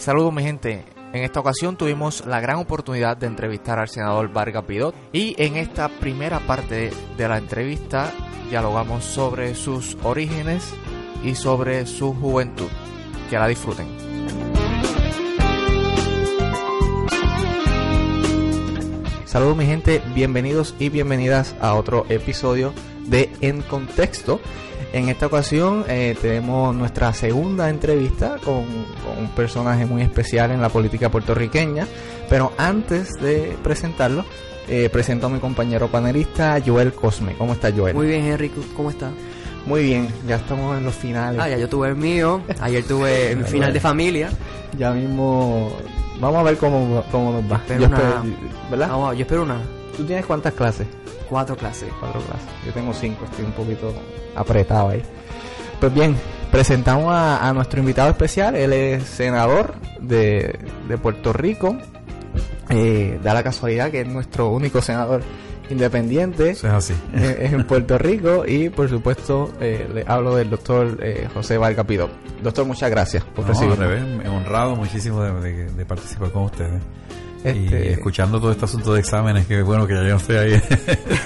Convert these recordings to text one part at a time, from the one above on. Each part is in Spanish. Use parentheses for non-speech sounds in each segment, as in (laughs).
Saludos mi gente. En esta ocasión tuvimos la gran oportunidad de entrevistar al senador Vargas Pidot y en esta primera parte de la entrevista dialogamos sobre sus orígenes y sobre su juventud. Que la disfruten. Saludos mi gente, bienvenidos y bienvenidas a otro episodio de En Contexto. En esta ocasión eh, tenemos nuestra segunda entrevista con, con, un personaje muy especial en la política puertorriqueña. Pero antes de presentarlo, eh, presento a mi compañero panelista Joel Cosme. ¿Cómo está Joel? Muy bien, Henry. ¿Cómo está? Muy bien, ya estamos en los finales. Ah, ya yo tuve el mío. Ayer tuve (laughs) mi final de familia. Ya mismo. Vamos a ver cómo, cómo nos va. Espero una... espero, ¿Verdad? Vamos, yo espero una. ¿Tú tienes cuántas clases? Cuatro clases. Cuatro clases. Yo tengo cinco, estoy un poquito apretado ahí. Pues bien, presentamos a, a nuestro invitado especial. Él es senador de, de Puerto Rico. Eh, da la casualidad que es nuestro único senador independiente Eso es así. eh, en Puerto Rico y por supuesto eh, le hablo del doctor eh, José Vargas Pidot. Doctor, muchas gracias por No, revés, honrado muchísimo de, de- de participar con ustedes. Este- Y escuchando todo este asunto de exámenes, que bueno que ya yo no estoy ahí.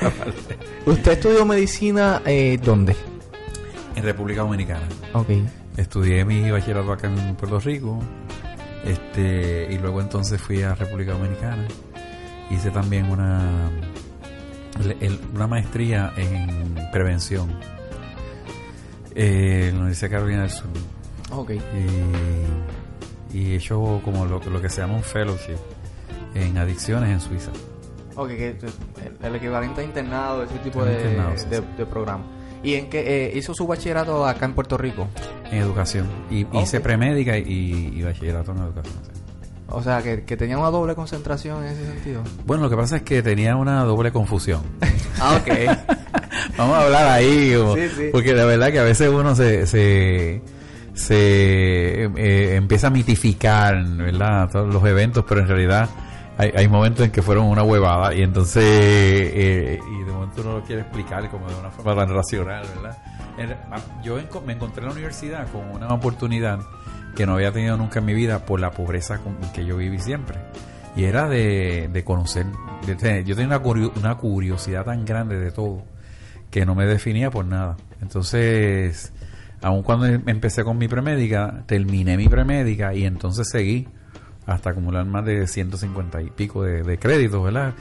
(laughs) ¿Usted estudió medicina eh, dónde? en República Dominicana. Ok. Estudié mi bachillerato acá en Puerto Rico. Este, y luego entonces fui a República Dominicana. Hice también una, una maestría en prevención eh, en la Universidad Carolina del Sur. Ok. y, y he hecho como lo, lo que se llama un fellowship en adicciones en Suiza. Ok, que el, equivalente a internado, ese tipo de, internado, sí, de, sí. de programa. ¿Y en qué eh, hizo su bachillerato acá en Puerto Rico? En educación. Y Ok. hice premédica y, y bachillerato en educación. sí. O sea, que, que tenía una doble concentración en ese sentido. Bueno, lo que pasa es que tenía una doble confusión. (laughs) Ah, ok. (laughs) Vamos a hablar ahí, como- porque la verdad que a veces uno se, se, se eh, empieza a mitificar, ¿verdad? Todos los eventos, pero en realidad hay, momentos en que fueron una huevada y entonces, eh, y de momento uno lo quiere explicar como de una forma tan racional, ¿verdad? En- yo me encontré en la universidad con una oportunidad que no había tenido nunca en mi vida por la pobreza con que yo viví siempre. Y era de, conocer, de tener- yo tenía una, una curiosidad tan grande de todo que no me definía por nada. Entonces, aun cuando em- empecé con mi premédica, terminé mi premédica y entonces seguí hasta acumular más de 150 y pico de, de créditos, ¿verdad?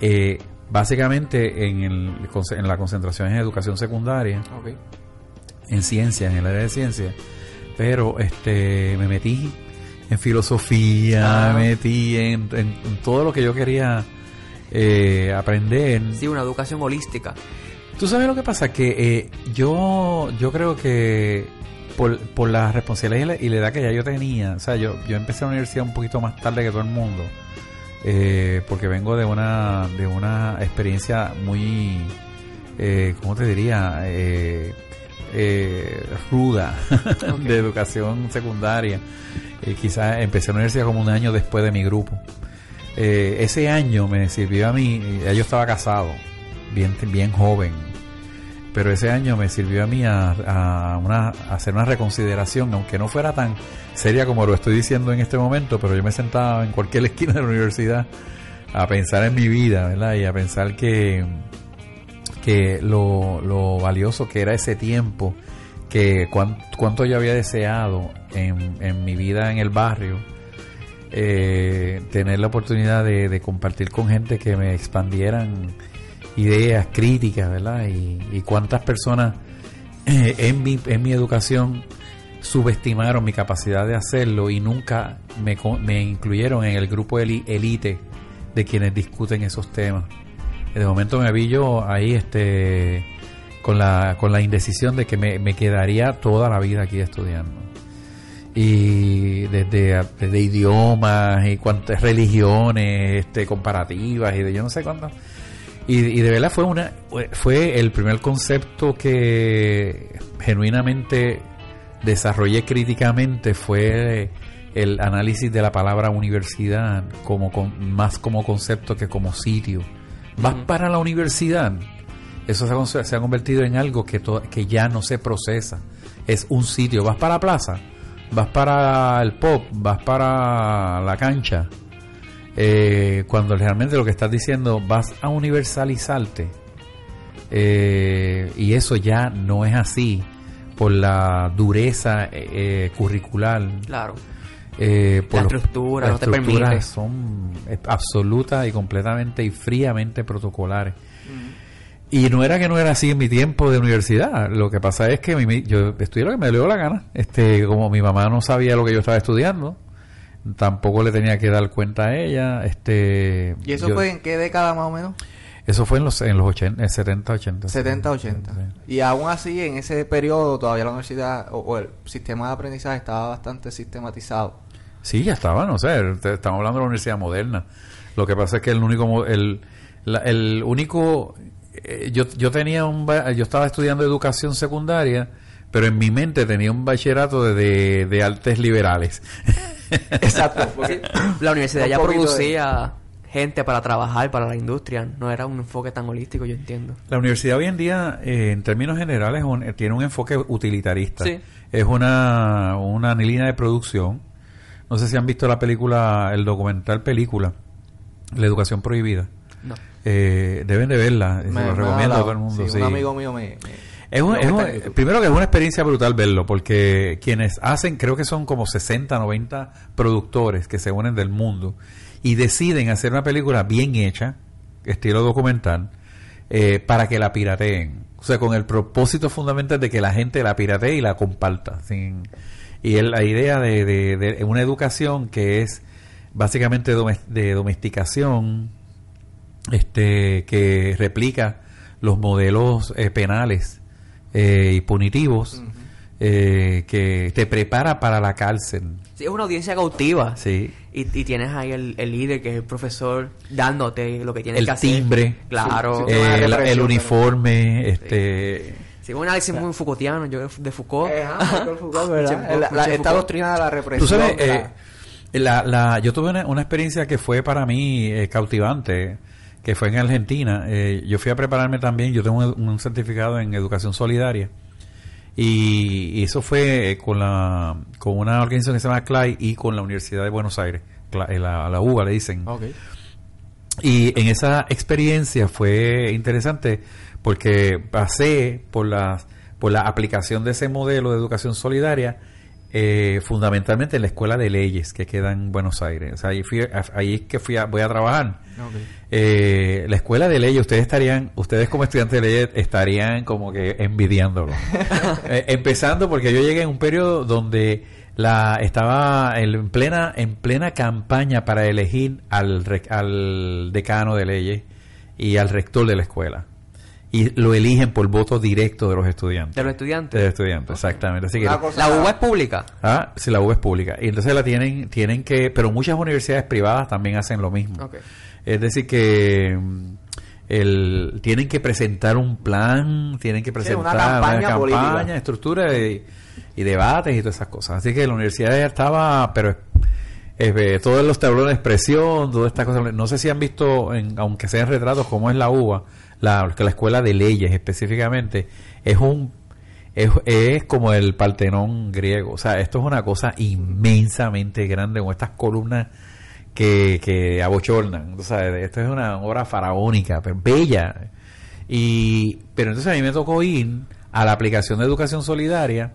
Eh, básicamente en, el, en la concentración en educación secundaria, en ciencia, en el área de ciencia, pero este me metí en filosofía, Ah. me metí en, en- en todo lo que yo quería eh, aprender. Sí, una educación holística. Tú sabes lo que pasa, que eh, yo yo creo que por, por la responsabilidad y la, edad que ya yo tenía, o sea, yo, yo empecé la universidad un poquito más tarde que todo el mundo, eh, porque vengo de una de una experiencia muy, eh, ¿cómo te diría? Eh, eh, ruda (laughs) de educación secundaria. Eh, quizás empecé la universidad como un año después de mi grupo. Eh, ese año me sirvió a mí, ya yo estaba casado, bien, bien joven, pero ese año me sirvió a mí a, una, hacer una reconsideración, aunque no fuera tan seria como lo estoy diciendo en este momento, pero yo me sentaba en cualquier (laughs) esquina de la universidad a pensar en mi vida, ¿verdad? Y a pensar que, que lo, lo valioso que era ese tiempo, que cuán- cuánto yo había deseado en, en mi vida en el barrio, eh, tener la oportunidad de compartir con gente que me expandieran ideas críticas, ¿verdad? Y, y cuántas personas eh, en, mi, en mi educación subestimaron mi capacidad de hacerlo y nunca me, me incluyeron en el grupo elite de quienes discuten esos temas. De momento me vi yo ahí este con la, con la indecisión de que me, me quedaría toda la vida aquí estudiando y desde, desde idiomas y cuántas religiones este comparativas y de yo no sé cuántas y, y de verdad fue una fue el primer concepto que genuinamente desarrollé críticamente fue el análisis de la palabra universidad como con, más como concepto que como sitio. Vas para la universidad. Eso se ha, se ha convertido en algo que, to- que ya no se procesa. Es un sitio. Vas para la plaza vas para el pop, vas para la cancha, eh, cuando realmente lo que estás diciendo vas a universalizarte. Eh, y eso ya no es así por la dureza eh, eh, curricular. Claro. Eh, por La los- estructura las no te permite. estructuras son eh, absolutas y completamente y fríamente protocolares. Y no era que no era así en mi tiempo de universidad. Lo que pasa es que mi- yo estudié lo que me dio la gana. Este, como mi mamá no sabía lo que yo estaba estudiando, tampoco le tenía que dar cuenta a ella. Este, ¿Y eso yo- fue en qué década más o menos? eso fue en los en los 80, en 70, 80. 70, 80. Sí. Y aún así, en ese periodo, todavía la universidad o, o el sistema de aprendizaje estaba bastante sistematizado. Sí, ya estaban, o sea, te- estamos hablando de la universidad moderna. Lo que pasa es que el único, el, la- el único, eh, yo, yo tenía un, yo estaba estudiando educación secundaria, pero en mi mente tenía un bachillerato de, de, de artes liberales. (laughs) Exacto. (laughs) porque- La universidad Un ya de- producía gente para trabajar para la industria. No era un enfoque tan holístico, yo entiendo. La universidad hoy en día, eh, en términos generales, un- eh, tiene un enfoque utilitarista. Sí. Es una, una línea de producción. No sé si han visto la película, el documental película, La educación prohibida. No. Eh, deben de verla, se me- lo me recomiendo a todo el mundo. Sí, sí. Un amigo mío me... me- Es un- es primero que es una experiencia brutal verlo, porque quienes hacen, creo que son como 60, 90 productores que se unen del mundo y deciden hacer una película bien hecha, estilo documental, eh, para que la pirateen. O sea, con el propósito fundamental de que la gente la piratee y la comparta. Sin, y es la idea de, de- de una educación que es básicamente de domesticación, este que replica los modelos eh, penales eh, y punitivos eh, que te prepara para la cárcel Sí, es una audiencia cautiva. sí Y, y tienes ahí el, el líder, que es el profesor, dándote lo que tienes el que hacer. timbre Claro. Sí, eh, sí, una la- el uniforme este Sí, un análisis muy Foucaultiano, yo de Foucault. Eh, Foucault, (laughs) La- la- esta doctrina de la represión. Tú sabes, eh, la, la- yo tuve una, una experiencia que fue para mí eh, cautivante, que fue en Argentina. Eh, yo fui a prepararme también, yo tengo un, un certificado en educación solidaria. Y, y eso fue eh, con la con una organización que se llama CLAI y con la Universidad de Buenos Aires, eh, la, la UBA le dicen. Ok. Y en esa experiencia fue interesante porque pasé por la, por la aplicación de ese modelo de educación solidaria eh, fundamentalmente en la escuela de leyes que queda en Buenos Aires. O sea, ahí, fui, ahí es que fui a- voy a trabajar. Ok. Eh, la escuela de leyes, ustedes estarían, ustedes como estudiantes de leyes estarían como que envidiándolo. (laughs) Eh, empezando porque yo llegué en un periodo donde la estaba en plena en plena campaña para elegir al, al decano de leyes y al rector de la escuela. Y lo eligen por voto directo de los estudiantes. De los De estudiantes. los estudiantes, exactamente. Así que cosa- La UBA es pública. Ah, si la U es pública. Y entonces la tienen, tienen que, pero muchas universidades privadas también hacen lo mismo. Ok. Es decir que mm, el, tienen que presentar un plan, tienen que presentar una campaña estructura y, y debates y todas esas cosas. Así que la universidad ya estaba, pero eh, todos los tablones de expresión, todas estas cosas. No sé si han visto, en, aunque sean retratos, como es la UBA, la, la escuela de leyes específicamente, es un es, es como el Partenón griego. O sea, esto es una cosa inmensamente grande con estas columnas que, que abochornan. O sea, esto es una obra faraónica, pero bella. Y, pero entonces a mí me tocó ir a la aplicación de educación solidaria,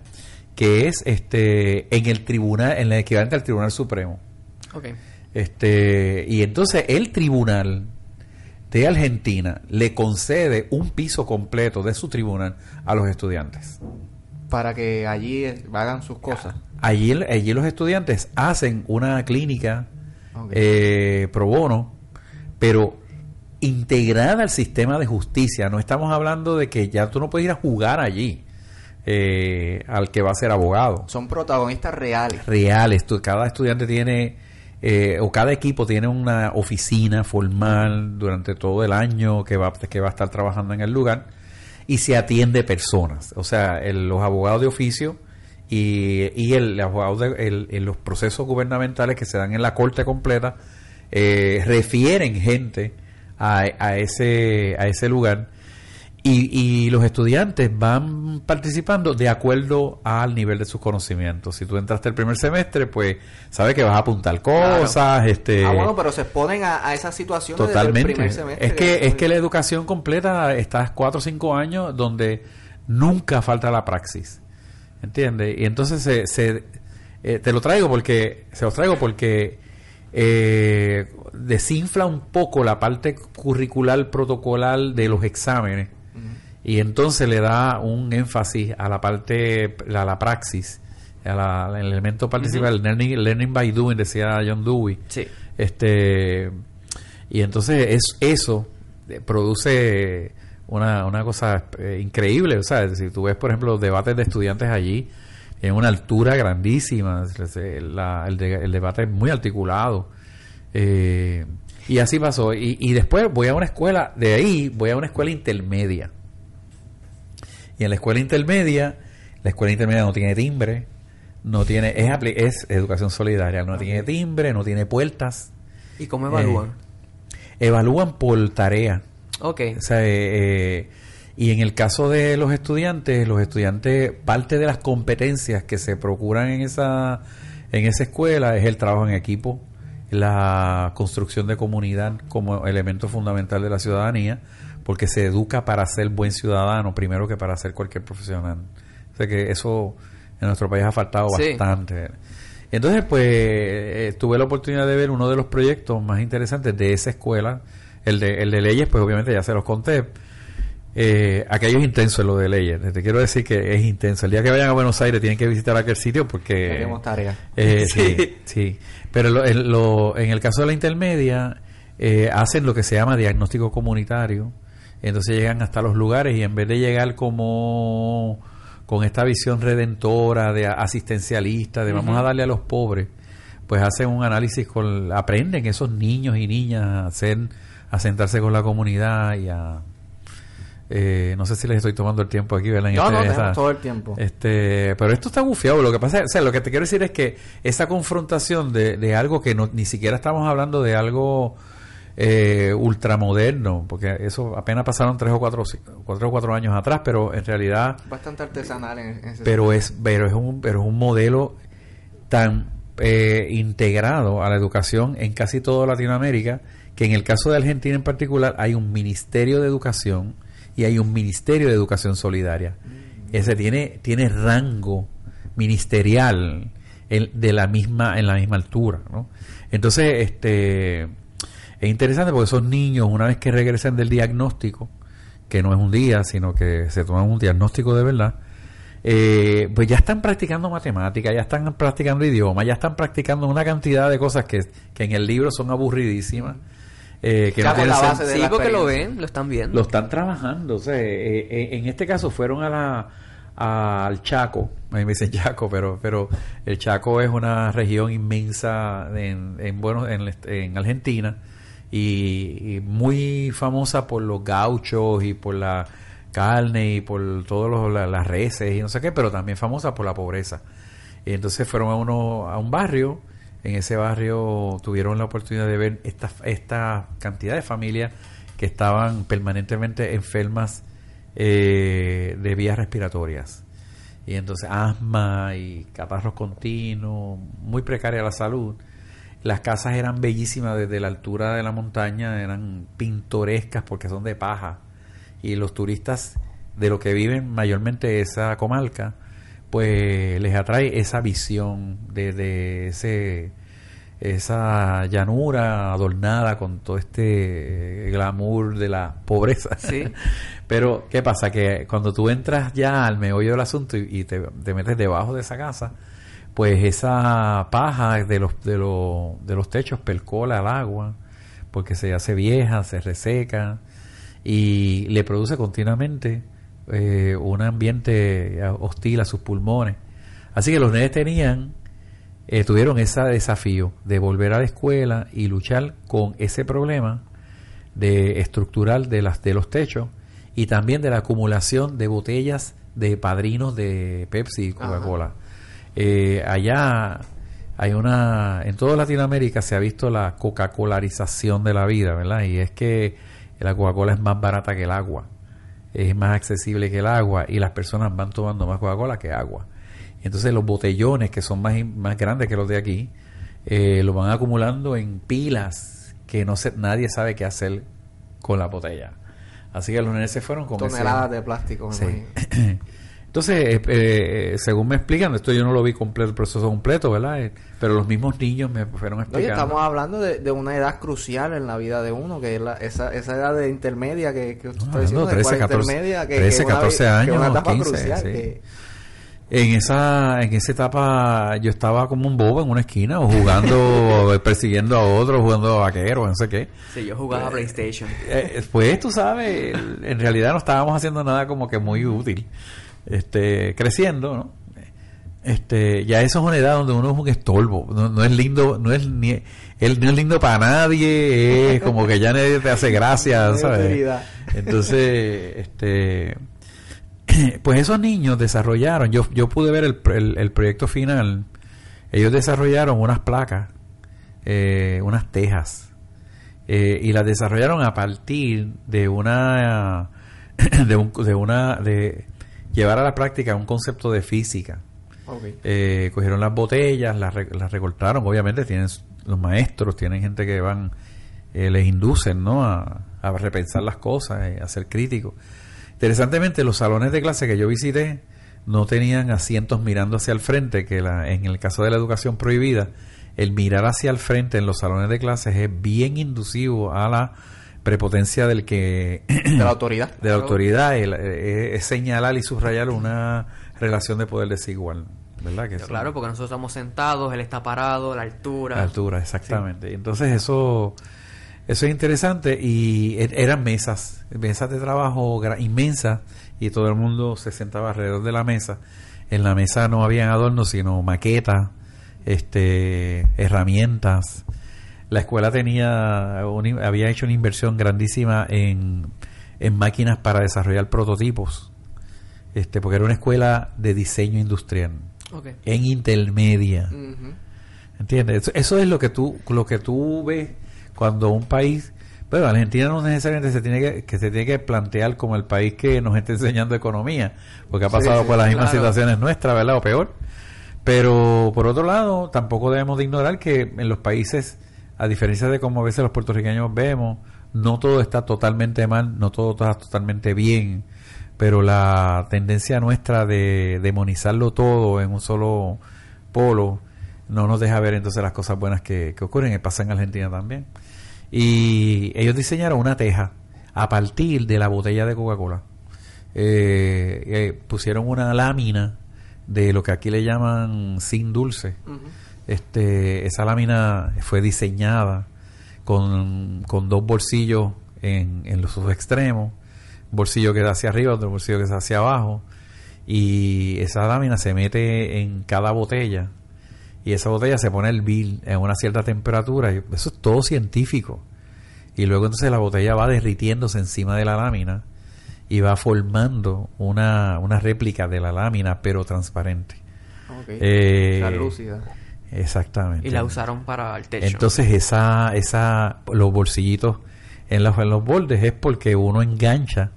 que es este en el tribunal, en el equivalente al Tribunal Supremo. Este, y entonces el tribunal de Argentina le concede un piso completo de su tribunal a los estudiantes. Para que allí eh, hagan sus cosas. Allí, allí los estudiantes hacen una clínica Eh, pro bono, pero integrada al sistema de justicia. No estamos hablando de que ya tú no puedes ir a jugar allí eh, al que va a ser abogado. Son protagonistas reales. reales. Tú- cada estudiante tiene, eh, o cada equipo tiene una oficina formal durante todo el año que va, que va a estar trabajando en el lugar y se atiende personas. O sea, el- los abogados de oficio y, y el, el- en los procesos gubernamentales que se dan en la corte completa eh, refieren gente a, a ese, a ese lugar. y, y los estudiantes van participando de acuerdo al nivel de sus conocimientos. Si tú entraste el primer semestre, pues sabes que vas a apuntar cosas. Este, Ah, bueno, pero se exponen a, a esas situaciones desde el Totalmente. primer semestre. Es que, es que la educación completa, estás cuatro o cinco años donde nunca falta la praxis. ¿Entiendes? Y entonces se, se- eh, te lo traigo porque, se lo traigo porque eh, desinfla un poco la parte curricular protocolar de los exámenes y entonces le da un énfasis a la parte, a la praxis, a la- al elemento participal, learning, learning by doing, decía John Dewey. Sí. Este y entonces es, eso eh, produce una, una cosa eh, increíble, o sea, si tú ves por ejemplo los debates de estudiantes allí en una altura grandísima, la- el, de- el debate es muy articulado. Eh, y así pasó. Y, y después voy a una escuela, de ahí voy a una escuela intermedia. Y en la escuela intermedia, la escuela intermedia no tiene timbre, no tiene, es, es educación solidaria, no tiene timbre, no tiene puertas, ¿Y cómo evalúan? Eh, evalúan por tarea. Ok. O sea, eh, eh, y en el caso de los estudiantes, los estudiantes, parte de las competencias que se procuran en esa, en esa escuela es el trabajo en equipo, la construcción de comunidad como elemento fundamental de la ciudadanía, porque se educa para ser buen ciudadano primero que para ser cualquier profesional. O sea que eso en nuestro país ha faltado Sí. bastante. Entonces, pues, eh, tuve la oportunidad de ver uno de los proyectos más interesantes de esa escuela, el de, el de leyes, pues obviamente ya se los conté. Eh, aquello es intenso, lo de leyes. Te quiero decir que es intenso. El día que vayan a Buenos Aires tienen que visitar aquel sitio porque... Tenemos tarea. Eh, (laughs) sí. Sí. sí, Pero lo- en, lo- en el caso de la intermedia, eh, hacen lo que se llama diagnóstico comunitario. Entonces llegan hasta los lugares y en vez de llegar como con esta visión redentora, de asistencialista, de vamos a darle a los pobres, pues hacen un análisis con, aprenden esos niños y niñas a hacer, a sentarse con la comunidad y a, eh, no sé si les estoy tomando el tiempo aquí, ¿verdad? No, este- no, esa- tenemos todo el tiempo. este, pero esto está bufiado. Lo que pasa, o sea, lo que te quiero decir es que esa confrontación de, de algo que no, ni siquiera estamos hablando de algo eh, ultramoderno, porque eso apenas pasaron tres o cuatro, cuatro o cuatro años atrás, pero en realidad, Bastante artesanal en, en ese pero es, pero es un, pero es un modelo tan eh, integrado a la educación en casi toda Latinoamérica que en el caso de Argentina en particular hay un ministerio de educación y hay un ministerio de educación solidaria. Ese tiene tiene rango ministerial en, de la misma en la misma altura, ¿no? Entonces, este es interesante porque esos niños una vez que regresan del diagnóstico, que no es un día, sino que se toman un diagnóstico de verdad, eh, pues ya están practicando matemáticas, ya están practicando idiomas, ya están practicando una cantidad de cosas que, que en el libro son aburridísimas. eh, que Ya no con tienen la sen- base de Sí, la porque lo ven, lo están viendo. lo están trabajando. O sea, eh, eh, en este caso fueron a la al Chaco, a mí me dicen Chaco, pero pero el Chaco es una región inmensa en, en bueno en Argentina y, y muy famosa por los gauchos y por la carne y por todas las reses y no sé qué, pero también famosa por la pobreza. Y entonces fueron a uno a un barrio, en ese barrio tuvieron la oportunidad de ver esta, esta cantidad de familias que estaban permanentemente enfermas eh, de vías respiratorias. Y entonces asma y catarros continuos, muy precaria la salud. Las casas eran bellísimas desde la altura de la montaña, eran pintorescas porque son de paja. Y los turistas de lo que viven mayormente esa comarca, pues les atrae esa visión de, de ese esa llanura adornada con todo este eh, glamour de la pobreza. Sí. (laughs) Pero, ¿qué pasa? Que cuando tú entras ya al meollo del asunto y, y te, te metes debajo de esa casa, pues esa paja de los, de los, de los techos percola al agua, porque se hace vieja, se reseca y le produce continuamente eh, un ambiente hostil a sus pulmones. Así que los nenes tenían, eh, tuvieron ese desafío de volver a la escuela y luchar con ese problema de estructural de las de los techos y también de la acumulación de botellas de padrinos de Pepsi y Coca-Cola. Eh, allá hay una en toda Latinoamérica se ha visto la Coca-Colarización de la vida, ¿verdad? Y es que la Coca-Cola es más barata que el agua. es más accesible que el agua y las personas van tomando más Coca-Cola que agua. Entonces los botellones que son más, más grandes que los de aquí, eh, los van acumulando en pilas que no se, nadie sabe qué hacer con la botella. Así que los nenes se fueron con toneladas ese- de plástico. me Sí. (laughs) Entonces, eh, eh, según me explican, esto yo no lo vi completo, el proceso completo, ¿verdad? Eh, pero los mismos niños me fueron Oye, explicando. estamos hablando de, de una edad crucial en la vida de uno, que es la- esa, esa edad de intermedia que, que usted está diciendo, de 13, cuarenta 14, intermedia, que, 13, que es una vi- 14 que una años, etapa 15, crucial, sí. que- En esa, en esa etapa yo estaba como un bobo en una esquina, o jugando, (laughs) persiguiendo a otro, jugando a vaquero, no sé qué. Sí, yo jugaba PlayStation. Eh, pues tú sabes, en realidad no estábamos haciendo nada como que muy útil. Este, creciendo, ¿no? Este, ya eso es una edad donde uno es un estorbo, no, no es lindo, no es ni él no es lindo para nadie, es como que ya nadie te hace gracia, (laughs) ¿sabes? Entonces, este (clears throat) pues esos niños desarrollaron, yo, yo pude ver el, el- el proyecto final, ellos desarrollaron unas placas, eh, unas tejas, eh, y las desarrollaron a partir de una, (clears throat) de, un- de una, de llevar a la práctica un concepto de física. Eh, cogieron las botellas, las, re- las recortaron, obviamente tienen los maestros, tienen gente que van, eh, les inducen ¿no? a, a repensar las cosas, eh, a ser críticos. Interesantemente, los salones de clase que yo visité no tenían asientos mirando hacia el frente, que la, en el caso de la educación prohibida, el mirar hacia el frente en los salones de clases es bien inducivo a la prepotencia del que De la autoridad. (clears throat) de la autoridad el- eh, es señalar y subrayar una relación de poder desigual, ¿verdad? Que Claro, porque nosotros estamos sentados, él está parado, la altura. la altura, exactamente. Entonces eso eso es interesante y e- eran mesas, mesas de trabajo inmensas y todo el mundo se sentaba alrededor de la mesa. En la mesa no habían adornos sino maquetas, este, herramientas. La escuela tenía in- había hecho una inversión grandísima en, en máquinas para desarrollar prototipos. Este, porque era una escuela de diseño industrial en intermedia. Ujú. ¿Entiendes? Eso, eso es lo que tú lo que tú ves cuando un país, pero Argentina no necesariamente se tiene que, que se tiene que plantear como el país que nos está enseñando economía, porque ha Sí, pasado sí, por las mismas claro. situaciones nuestras, ¿verdad? O peor. Pero por otro lado, tampoco debemos de ignorar que en los países, a diferencia de como a veces los puertorriqueños vemos, no todo está totalmente mal, no todo está totalmente bien, pero la tendencia nuestra de demonizarlo todo en un solo polo no nos deja ver entonces las cosas buenas que, que ocurren y pasa en Argentina también. Y ellos diseñaron una teja a partir de la botella de Coca-Cola. Eh, eh, pusieron una lámina de lo que aquí le llaman sin dulce. Este, esa lámina fue diseñada con, con dos bolsillos en, en los sus extremos, un bolsillo que da hacia arriba, otro bolsillo que da hacia abajo, y esa lámina se mete en cada botella, y esa botella se pone el bill en una cierta temperatura, y eso es todo científico, y luego entonces la botella va derritiéndose encima de la lámina, y va formando una, una réplica de la lámina, pero transparente. Ok. Eh, Translúcida. Exactamente. Y la usaron para el techo. Entonces esa, esa, los bolsillitos en los, en los bordes es porque uno engancha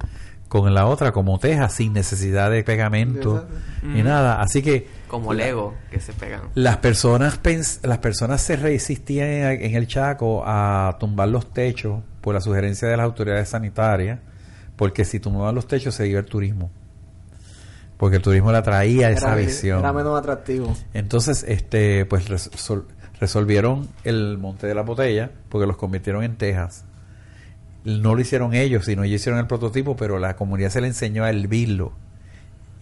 con la otra como teja sin necesidad de pegamento Exacto. ni nada. Así que Como Lego, que se pegan. las personas pens- las personas se resistían en, en el Chaco a tumbar los techos por la sugerencia de las autoridades sanitarias, porque si tumbaban los techos se iba el turismo. Porque el turismo le atraía esa Era- visión. Era menos atractivo. Entonces, este, pues resol- resolvieron el monte de la botella porque los convirtieron en tejas. No lo hicieron ellos, sino ellos hicieron el prototipo, pero la comunidad se le enseñó a hervirlo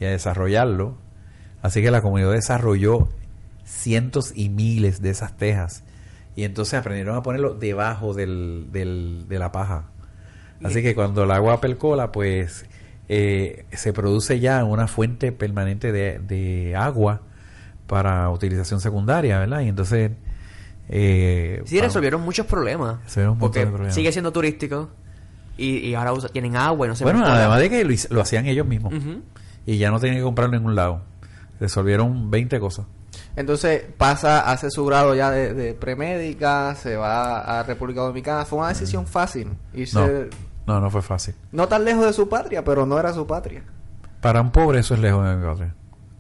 y a desarrollarlo. Así que la comunidad desarrolló cientos y miles de esas tejas. Y entonces aprendieron a ponerlo debajo del, del- de la paja. Así que cuando el agua percola, pues eh, se produce ya una fuente permanente de, de agua para utilización secundaria, ¿verdad? Y entonces... Eh, Sí, para- resolvieron muchos problemas. Resolvieron porque problemas. sigue siendo turístico. Y, y ahora usa- tienen agua y no se Bueno, además de que lo, hacían ellos mismos. Y ya no tenían que comprarlo en ningún lado. Resolvieron 20 cosas. Entonces pasa, hace su grado ya de, de premédica, se va a República Dominicana. Fue una decisión fácil. Irse, No. No, no fue fácil. No tan lejos de su patria, pero no era su patria. Para un pobre eso es lejos de mi patria.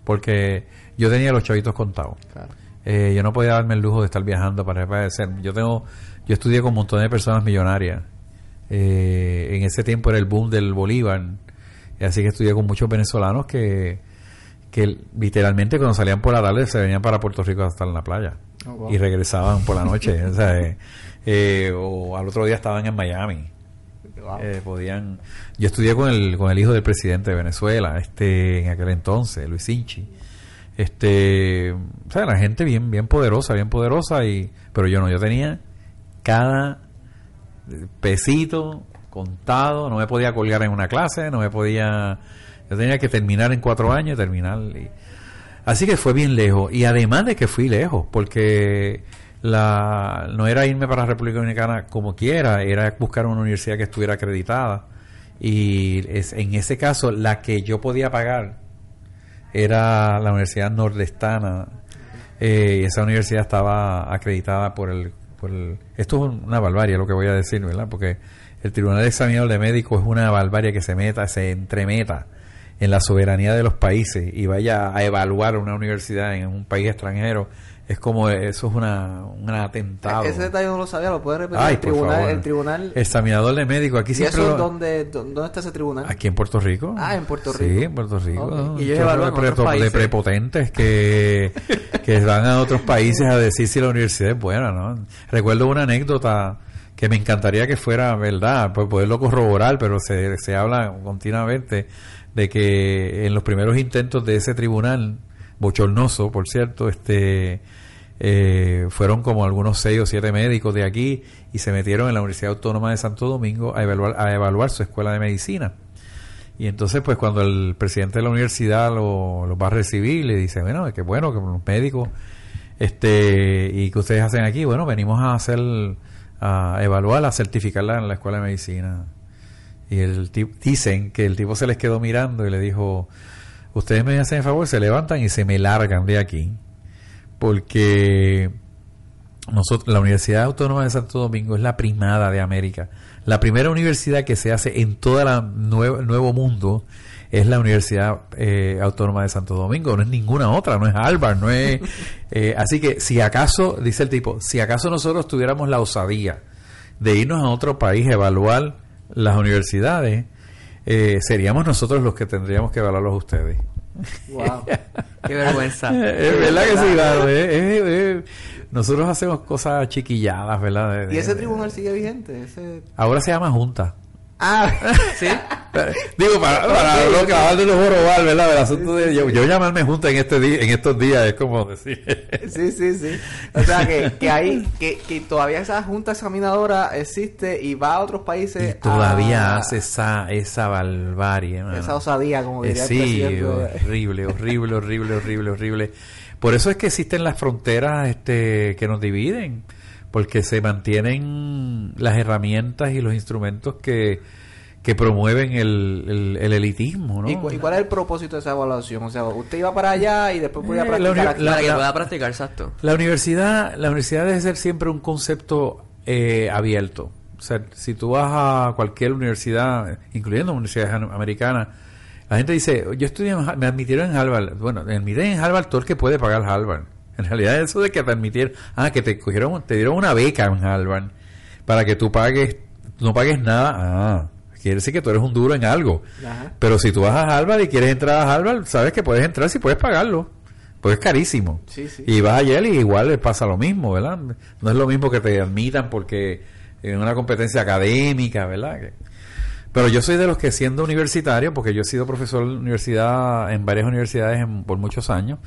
Porque yo tenía los chavitos contados. Claro. Eh, yo no podía darme el lujo de estar viajando para padecer. Yo tengo, yo estudié con un montón de personas millonarias. Eh, en ese tiempo era el boom del Bolívar. Y así que estudié con muchos venezolanos que, que literalmente cuando salían por la tarde se venían para Puerto Rico hasta en la playa. Oh, wow. Y regresaban por la noche. (laughs) o, sea, eh, o al otro día estaban en Miami. Eh, podían yo estudié con el con el hijo del presidente de Venezuela este en aquel entonces Luis Inchi. Este o sea la gente bien bien poderosa bien poderosa y pero yo no yo tenía cada pesito contado no me podía colgar en una clase no me podía yo tenía que terminar en cuatro años terminar y- así que fue bien lejos. Y además de que fui lejos porque la no era irme para la República Dominicana como quiera era buscar una universidad que estuviera acreditada. Y es, en ese caso la que yo podía pagar era la Universidad Nordestana. Eh, esa universidad estaba acreditada por el, por el- esto es una barbarie lo que voy a decir verdad porque el Tribunal Examinador de Médicos es una barbarie que se meta se entremeta en la soberanía de los países y vaya a evaluar una universidad en un país extranjero es como eso es una, un atentado Ese detalle no lo sabía, lo puede repetir. Ay, el por tribunal, favor. el tribunal. examinador de médicos aquí ¿Y siempre eso lo- dónde, dónde está ese tribunal? Aquí en Puerto Rico. Ah, en Puerto Sí, Rico. en Puerto Rico. Y ellos evalúan de, preto- de prepotentes que, (laughs) que van a otros países a decir si la universidad es buena, ¿no? Recuerdo una anécdota que me encantaría que fuera verdad, pues poderlo corroborar, pero se, se habla continuamente de que en los primeros intentos de ese tribunal, bochornoso, por cierto, este eh, fueron como algunos seis o siete médicos de aquí y se metieron en la Universidad Autónoma de Santo Domingo a evaluar, su escuela de medicina. Y entonces, pues cuando el presidente de la universidad lo, lo va a recibir, le dice, bueno, qué bueno que los médicos, este, y que ustedes hacen aquí, bueno, venimos a hacer, a evaluar, a certificarla en la escuela de medicina. Y el tipo, dicen que el tipo se les quedó mirando y le dijo, ustedes me hacen el favor, se levantan y se me largan de aquí. Porque nosotros, la Universidad Autónoma de Santo Domingo es la primada de América. La primera universidad que se hace en todo el nuevo mundo es la Universidad eh, Autónoma de Santo Domingo, no es ninguna otra, no es Harvard, no es... (laughs) eh, así que si acaso, dice el tipo, si acaso nosotros tuviéramos la osadía de irnos a otro país a evaluar las universidades, eh, seríamos nosotros los que tendríamos que evaluarlos a ustedes. Wow. (laughs) Qué vergüenza. es verdad que sí, claro. eh, eh, eh, nosotros hacemos cosas chiquilladas, ¿verdad? De- ¿Y ese tribunal sigue vigente? Ese... Ahora se llama Junta. Ah, (laughs) ¿Sí? Digo, para, para lo que acaban de los jorobar, ¿verdad? El asunto de yo, yo llamarme Junta en este día, en estos días es como decir. (laughs) sí, sí, sí. O sea, que, que hay, que, que todavía esa junta examinadora existe y va a otros países. Y todavía a- hace esa, esa barbarie, mano. esa osadía, como Eh, diría el sí, presidente. horrible, horrible, horrible, horrible, horrible. Por eso es que existen las fronteras este, que nos dividen, porque se mantienen las herramientas y los instrumentos que, que promueven el, el, el elitismo, ¿no? ¿Y, cu- y cuál es el propósito de esa evaluación? O sea, usted iba para allá y después podía Eh, practicar la- Para que la- pueda practicar, exacto. La universidad, la universidad debe ser siempre un concepto eh, abierto. O sea, si tú vas a cualquier universidad, incluyendo universidades am- americanas, la gente dice, yo estudié, en me admitieron en Harvard. Bueno, me admiten en Harvard todo el que puede pagar Harvard. En realidad eso de que te admitieron, ah, que te cogieron, te dieron una beca en Harvard para que tú pagues, no pagues nada, ah, quiere decir que tú eres un duro en algo. Ajá. Pero si tú vas a Harvard y quieres entrar a Harvard, sabes que puedes entrar si puedes pagarlo. Pues es carísimo. Sí, sí. Y vas a Yale y igual le pasa lo mismo, ¿verdad? No es lo mismo que te admitan porque en una competencia académica, ¿verdad? Pero yo soy de los que siendo universitario, porque yo he sido profesor de universidad en varias universidades en- por muchos años,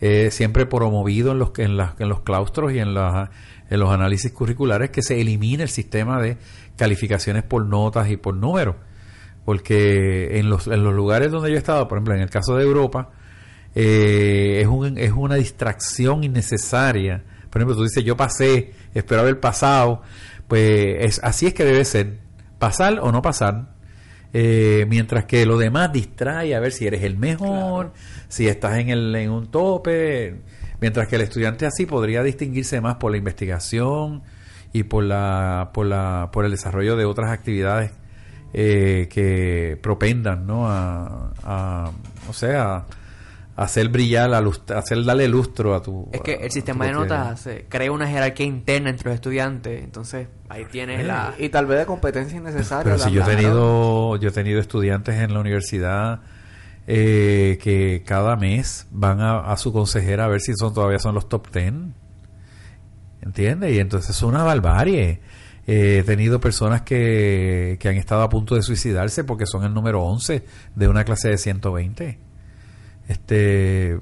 eh, siempre promovido en los, en, las- en los claustros y en, las- en los análisis curriculares que se elimine el sistema de calificaciones por notas y por números. Porque en los, en los lugares donde yo he estado, por ejemplo, en el caso de Europa, eh, es, un, es una distracción innecesaria. Por ejemplo, tú dices, yo pasé, espero haber pasado. Pues es, así es que debe ser. Pasar o no pasar. Eh, mientras que lo demás distrae a ver si eres el mejor, si estás en, el, en un tope. Mientras que el estudiante así podría distinguirse más por la investigación y por, la, por, la, por el desarrollo de otras actividades eh, que propendan, ¿no? A, a o sea, hacer brillar, a lust- a hacer darle lustro a tu. Es que el sistema de notas hace- crea una jerarquía interna entre los estudiantes. Entonces, ahí tienes la... Y tal vez de competencia innecesaria. Pero si yo he la- tenido, yo he tenido estudiantes en la universidad eh, que cada mes van a, a su consejera a ver si son todavía son los top ten. ¿Entiendes? Y entonces es una barbarie. Eh, he tenido personas que, que han estado a punto de suicidarse porque son el número 11 de una clase de 120. Este,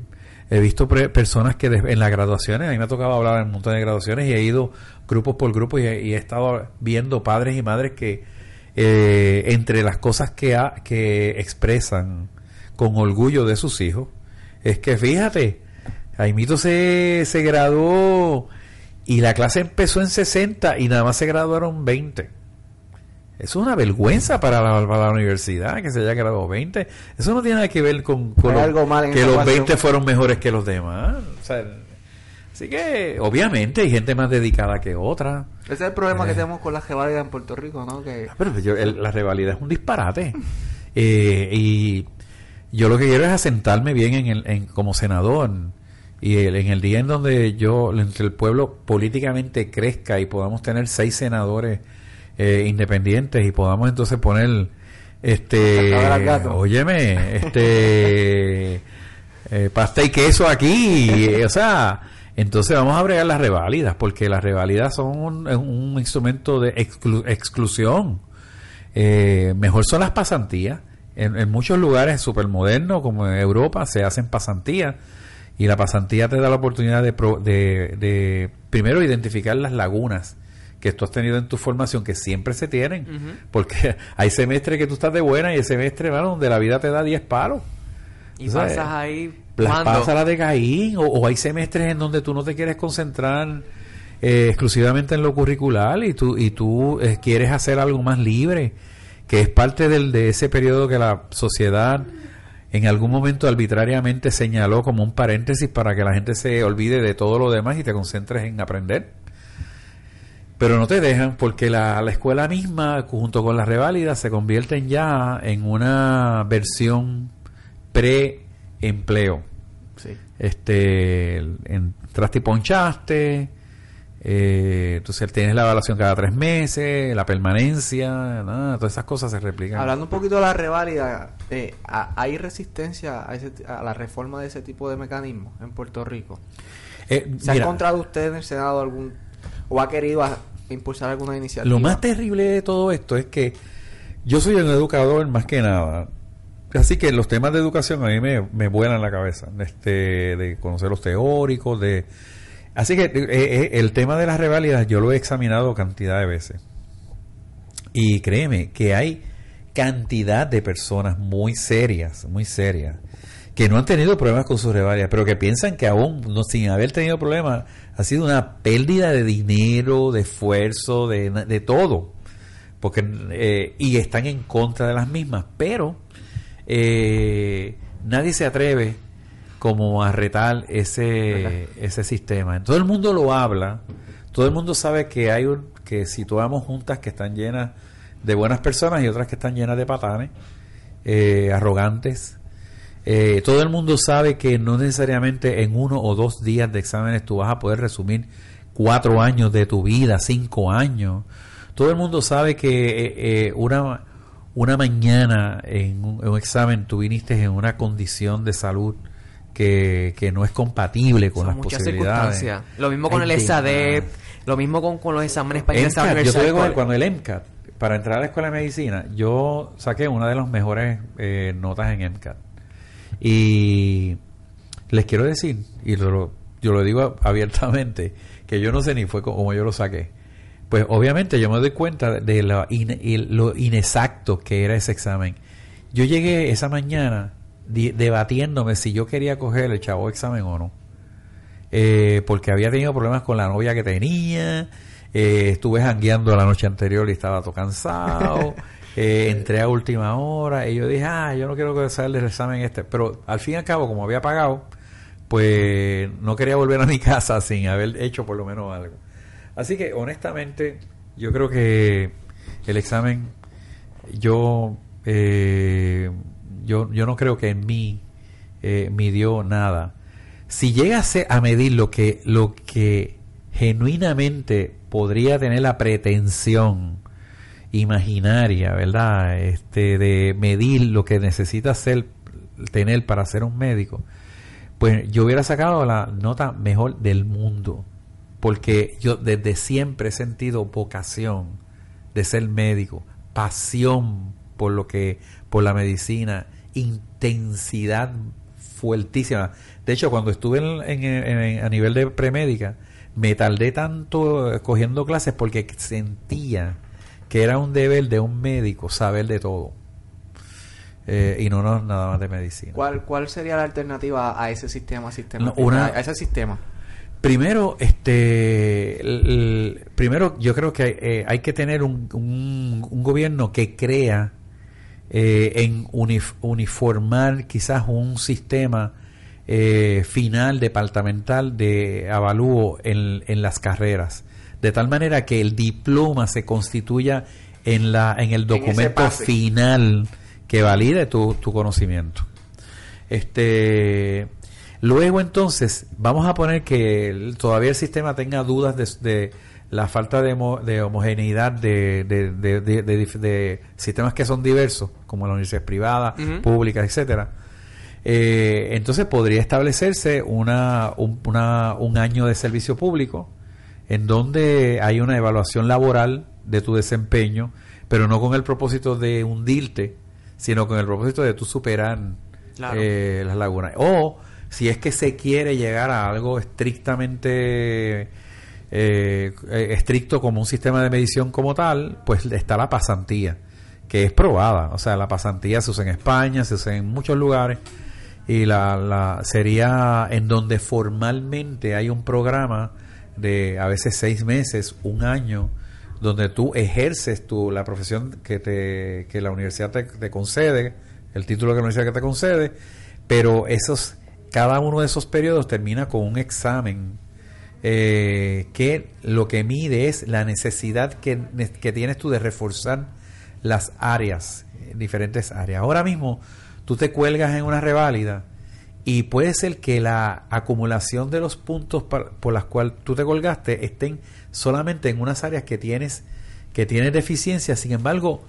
he visto pre- personas que en las graduaciones, a mí me ha tocado hablar en un montón de graduaciones y he ido grupos por grupos y, he- estado viendo padres y madres que eh, entre las cosas que, que expresan con orgullo de sus hijos es que fíjate, Jaimito se, se graduó y la clase empezó en 60 y nada más se graduaron 20. Eso es una vergüenza para la, para la universidad que se haya graduado 20. Eso no tiene nada que ver con, con Hay lo- algo mal en que los ecuación. 20 fueron mejores que los demás. O sea, así que, obviamente, hay gente más dedicada que otra. Ese es el problema Eh. que tenemos con las reválidas en Puerto Rico, ¿no? Que Pero yo- el- la rivalidad es un disparate. (laughs) Eh, y yo lo que quiero es asentarme bien en el, en, como senador. Y el- en el día en donde yo, entre el pueblo políticamente crezca y podamos tener seis senadores eh, independientes y podamos entonces poner este óyeme este (laughs) eh, pasta y queso aquí y, o sea entonces vamos a bregar las reválidas porque las reválidas son un, instrumento de exclu- exclusión. Eh, mejor son las pasantías. En, en muchos lugares supermodernos como en Europa se hacen pasantías y la pasantía te da la oportunidad de, pro- de, de primero identificar las lagunas que tú has tenido en tu formación, que siempre se tienen, porque (laughs) hay semestres que tú estás de buena y hay semestres mano, donde la vida te da 10 palos. Y pasas ahí... Las jugando. pasa la de Caín, o, o hay semestres en donde tú no te quieres concentrar eh, exclusivamente en lo curricular y tú, y tú eh, quieres hacer algo más libre, que es parte del, de ese periodo que la sociedad en algún momento arbitrariamente señaló como un paréntesis para que la gente se olvide de todo lo demás y te concentres en aprender. Pero no te dejan porque la, la escuela misma, junto con las reválidas, se convierten ya en una versión pre-empleo. sí. Este, entraste y ponchaste, eh, entonces tienes la evaluación cada tres meses, la permanencia, todas esas cosas se replican. Hablando un poquito de la reválida, eh, ¿ha- ¿hay resistencia a, ese a la reforma de ese tipo de mecanismos en Puerto Rico? Eh, ¿Se ha encontrado usted en el Senado algún o ha querido impulsar alguna iniciativa? Lo más terrible de todo esto es que yo soy un educador más que nada. Así que los temas de educación a mí me, me vuelan la cabeza. Este, de conocer los teóricos, de... Así que eh, eh, el tema de las reválidas yo lo he examinado cantidad de veces. Y créeme que hay cantidad de personas muy serias, muy serias, que no han tenido problemas con sus reválidas, pero que piensan que aún no, sin haber tenido problemas ha sido una pérdida de dinero, de esfuerzo, de, de todo. Porque, eh, y están en contra de las mismas, pero eh, nadie se atreve como a retar ese, ese sistema. Todo el mundo lo habla, todo el mundo sabe que hay un, que situamos juntas que están llenas de buenas personas y otras que están llenas de patanes, eh, arrogantes. Eh, todo el mundo sabe que no necesariamente en uno o dos días de exámenes tú vas a poder resumir cuatro años de tu vida, cinco años. Todo el mundo sabe que eh, eh, una, una mañana en un, en un examen tú viniste en una condición de salud que, que no es compatible con Son las muchas posibilidades. circunstancias. Lo mismo con Hay el de SAD, más. lo mismo con, con los exámenes para ingresar a la yo te digo, cuando el MCAT, para entrar a la escuela de medicina, yo saqué una de las mejores eh, notas en MCAT. Y les quiero decir, y lo- yo lo digo (laughs) abiertamente, que yo no sé ni fue co- como yo lo saqué. Pues obviamente yo me doy cuenta de lo, inexacto que era ese examen. Yo llegué esa mañana debatiéndome si yo quería coger el chavo examen o no eh, porque había tenido problemas con la novia que tenía, eh, estuve jangueando la noche anterior y estaba todo cansado, (laughs) eh, entré a última hora y yo dije, ah, yo no quiero que salga el examen este, pero al fin y al cabo, como había pagado, pues no quería volver a mi (laughs) casa sin haber hecho por lo menos algo. Así que honestamente, yo creo que el examen yo, eh, yo, yo no creo que en mí eh, midió nada. Si llegase a medir lo que, lo que genuinamente podría tener la pretensión imaginaria, ¿verdad? Este, de medir lo que necesita ser, tener para ser un médico, pues yo hubiera sacado la nota mejor del mundo. Porque yo desde siempre he sentido vocación de ser médico, pasión por lo que, por la medicina, intensidad fuertísima. De hecho, cuando estuve en, a nivel de premédica, me tardé tanto cogiendo clases porque sentía que era un deber de un médico saber de todo. Eh, y no, nada más de medicina. ¿Cuál, ¿Cuál sería la alternativa a ese sistema, sistema a ese sistema? Primero, este, primero yo creo que eh, hay que tener un, un, gobierno que crea eh, en uniformar quizás un sistema eh, final departamental de avalúo en, en, las carreras, de tal manera que el diploma se constituya en, la, en el documento final que valide tu, tu conocimiento. Este, Luego entonces vamos a poner que todavía el sistema tenga dudas de, la falta de, homogeneidad de, de, sistemas que son diversos, como las universidades privadas, públicas, etcétera. Eh, entonces podría establecerse una, un, un año de servicio público en donde hay una evaluación laboral de tu desempeño, pero no con el propósito de hundirte, sino con el propósito de tu superar eh, las lagunas. O si es que se quiere llegar a algo estrictamente eh, estricto como un sistema de medición como tal, pues está la pasantía, que es probada. O sea, la pasantía se usa en España, se usa en muchos lugares y la, la sería en donde formalmente hay un programa de a veces seis meses, un año, donde tú ejerces tu, la profesión que, te, que la universidad te, concede, el título que la universidad que te concede, pero esos cada uno de esos periodos termina con un examen eh, que lo que mide es la necesidad que, tienes tú de reforzar las áreas, eh, diferentes áreas. Ahora mismo tú te cuelgas en una reválida y puede ser que la acumulación de los puntos por las cuales tú te colgaste estén solamente en unas áreas que tienes que tienes deficiencia, sin embargo,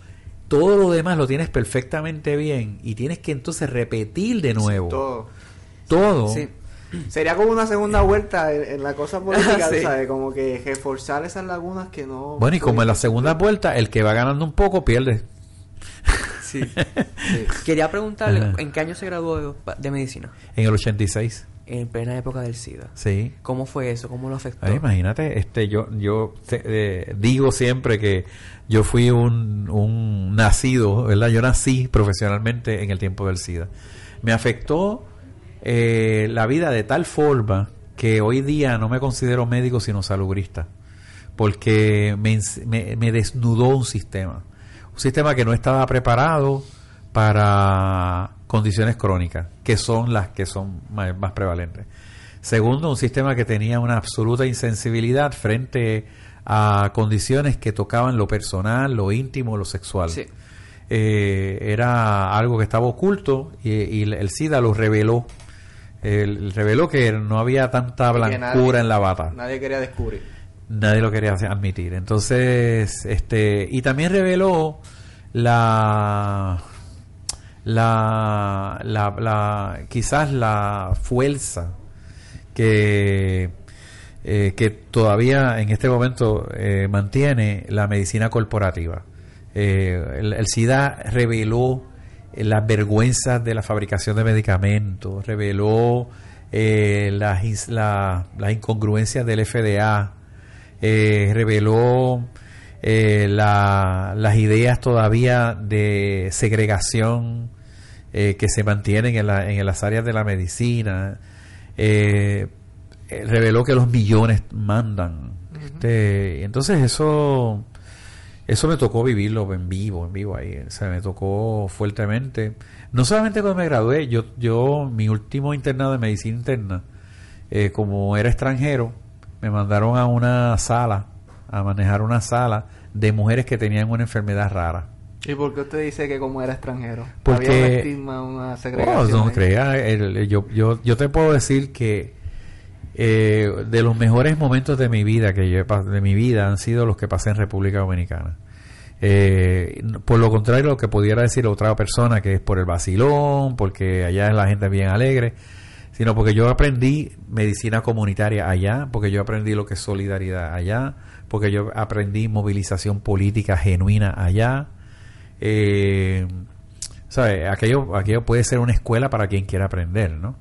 todo lo demás lo tienes perfectamente bien y tienes que entonces repetir de nuevo. todo todo. Sería como una segunda vuelta en, la cosa (laughs) política, ¿sabes? Como que reforzar esas lagunas que no... Bueno, y como en la segunda vuelta, el que va ganando un poco pierde. (laughs) Sí. Quería preguntarle, ¿en qué año se graduó de, medicina? En el 86. En plena época del SIDA. Sí. ¿Cómo fue eso? ¿Cómo lo afectó? imagínate, este, yo, yo eh, digo siempre que yo fui un, un nacido, ¿verdad? Yo nací profesionalmente en el tiempo del SIDA. Me afectó eh, la vida de tal forma que hoy día no me considero médico sino salubrista, porque me, desnudó un sistema, un sistema que no estaba preparado para condiciones crónicas, que son las que son más, prevalentes. Segundo, un sistema que tenía una absoluta insensibilidad frente a condiciones que tocaban lo personal, lo íntimo, lo sexual. Eh, era algo que estaba oculto y, el SIDA lo reveló él reveló que no había tanta blancura en la bata. Nadie quería descubrir. Nadie lo quería admitir. Entonces, este, y también reveló la, la, la, quizás la fuerza que, eh, que todavía en este momento eh, mantiene la medicina corporativa. Eh, el, SIDA reveló las vergüenzas de la fabricación de medicamentos, reveló las, las incongruencias del FDA, eh, reveló eh, las ideas todavía de segregación que se mantienen en, la, en las áreas de la medicina, reveló que los millones mandan. este, entonces eso eso me tocó vivirlo en vivo, en vivo ahí. O sea, me tocó fuertemente. No solamente cuando me gradué, yo, yo mi último internado de medicina interna, eh, como era extranjero, me mandaron a una sala, a manejar una sala de mujeres que tenían una enfermedad rara. ¿Y por qué usted dice que como era extranjero? Porque... Había un estigma, una segregación. No, no ahí? crea. el- yo, yo, yo te puedo decir que eh, de los mejores momentos de mi vida que yo he de mi vida han sido los que pasé en República Dominicana. Eh, por lo contrario, lo que pudiera decir otra persona que es por el vacilón, porque allá es la gente bien alegre, sino porque yo aprendí medicina comunitaria allá, porque yo aprendí lo que es solidaridad allá, porque yo aprendí movilización política genuina allá. Eh. Aquello, aquello puede ser una escuela para quien quiera aprender, ¿no?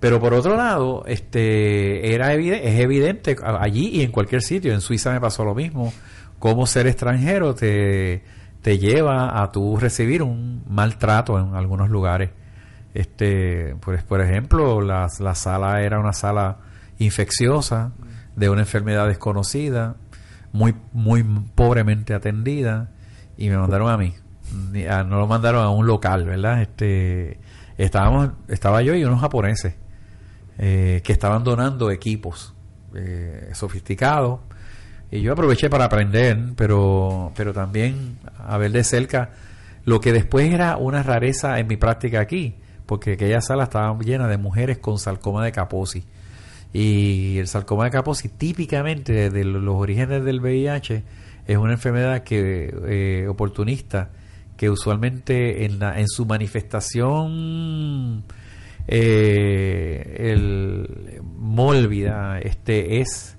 Pero por otro lado, este era evide- es evidente allí y en cualquier sitio, en Suiza me pasó lo mismo, cómo ser extranjero te, te lleva a tú recibir un maltrato en algunos lugares. Este, pues, por ejemplo, la, la sala era una sala infecciosa de una enfermedad desconocida, muy muy pobremente atendida y me mandaron a mí. No lo mandaron a un local, ¿verdad? Este, estábamos, estaba yo y unos japoneses eh, que estaban donando equipos eh, sofisticados y yo aproveché para aprender, pero, pero también a ver de cerca lo que después era una rareza en mi práctica aquí, porque aquella sala estaba llena de mujeres con sarcoma de Kaposi. Y el sarcoma de Kaposi, típicamente desde los orígenes del VIH, es una enfermedad que eh, oportunista que usualmente en, la- en su manifestación eh, el mólvida este es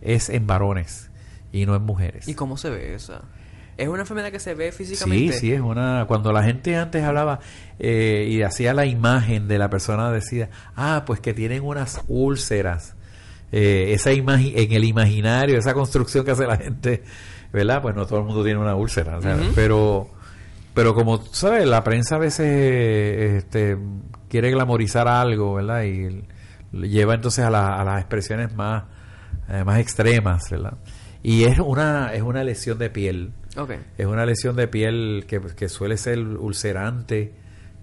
es en varones y no en mujeres. ¿Y cómo se ve esa? ¿Es una enfermedad que se ve Sí, físicamente? sí, es una... Cuando la gente antes hablaba eh, y hacía la imagen de la persona, decía, ah, pues que tienen unas úlceras. Eh, esa imagen, en el imaginario, esa construcción que hace la gente, ¿verdad? Pues no todo el mundo tiene una úlcera, pero... Pero como, ¿sabes? La prensa a veces este, quiere glamorizar algo, ¿verdad? Y lleva entonces a, la- a las expresiones más, eh, más extremas, ¿verdad? Y es una, es una lesión de piel. Es una lesión de piel que, que suele ser ulcerante,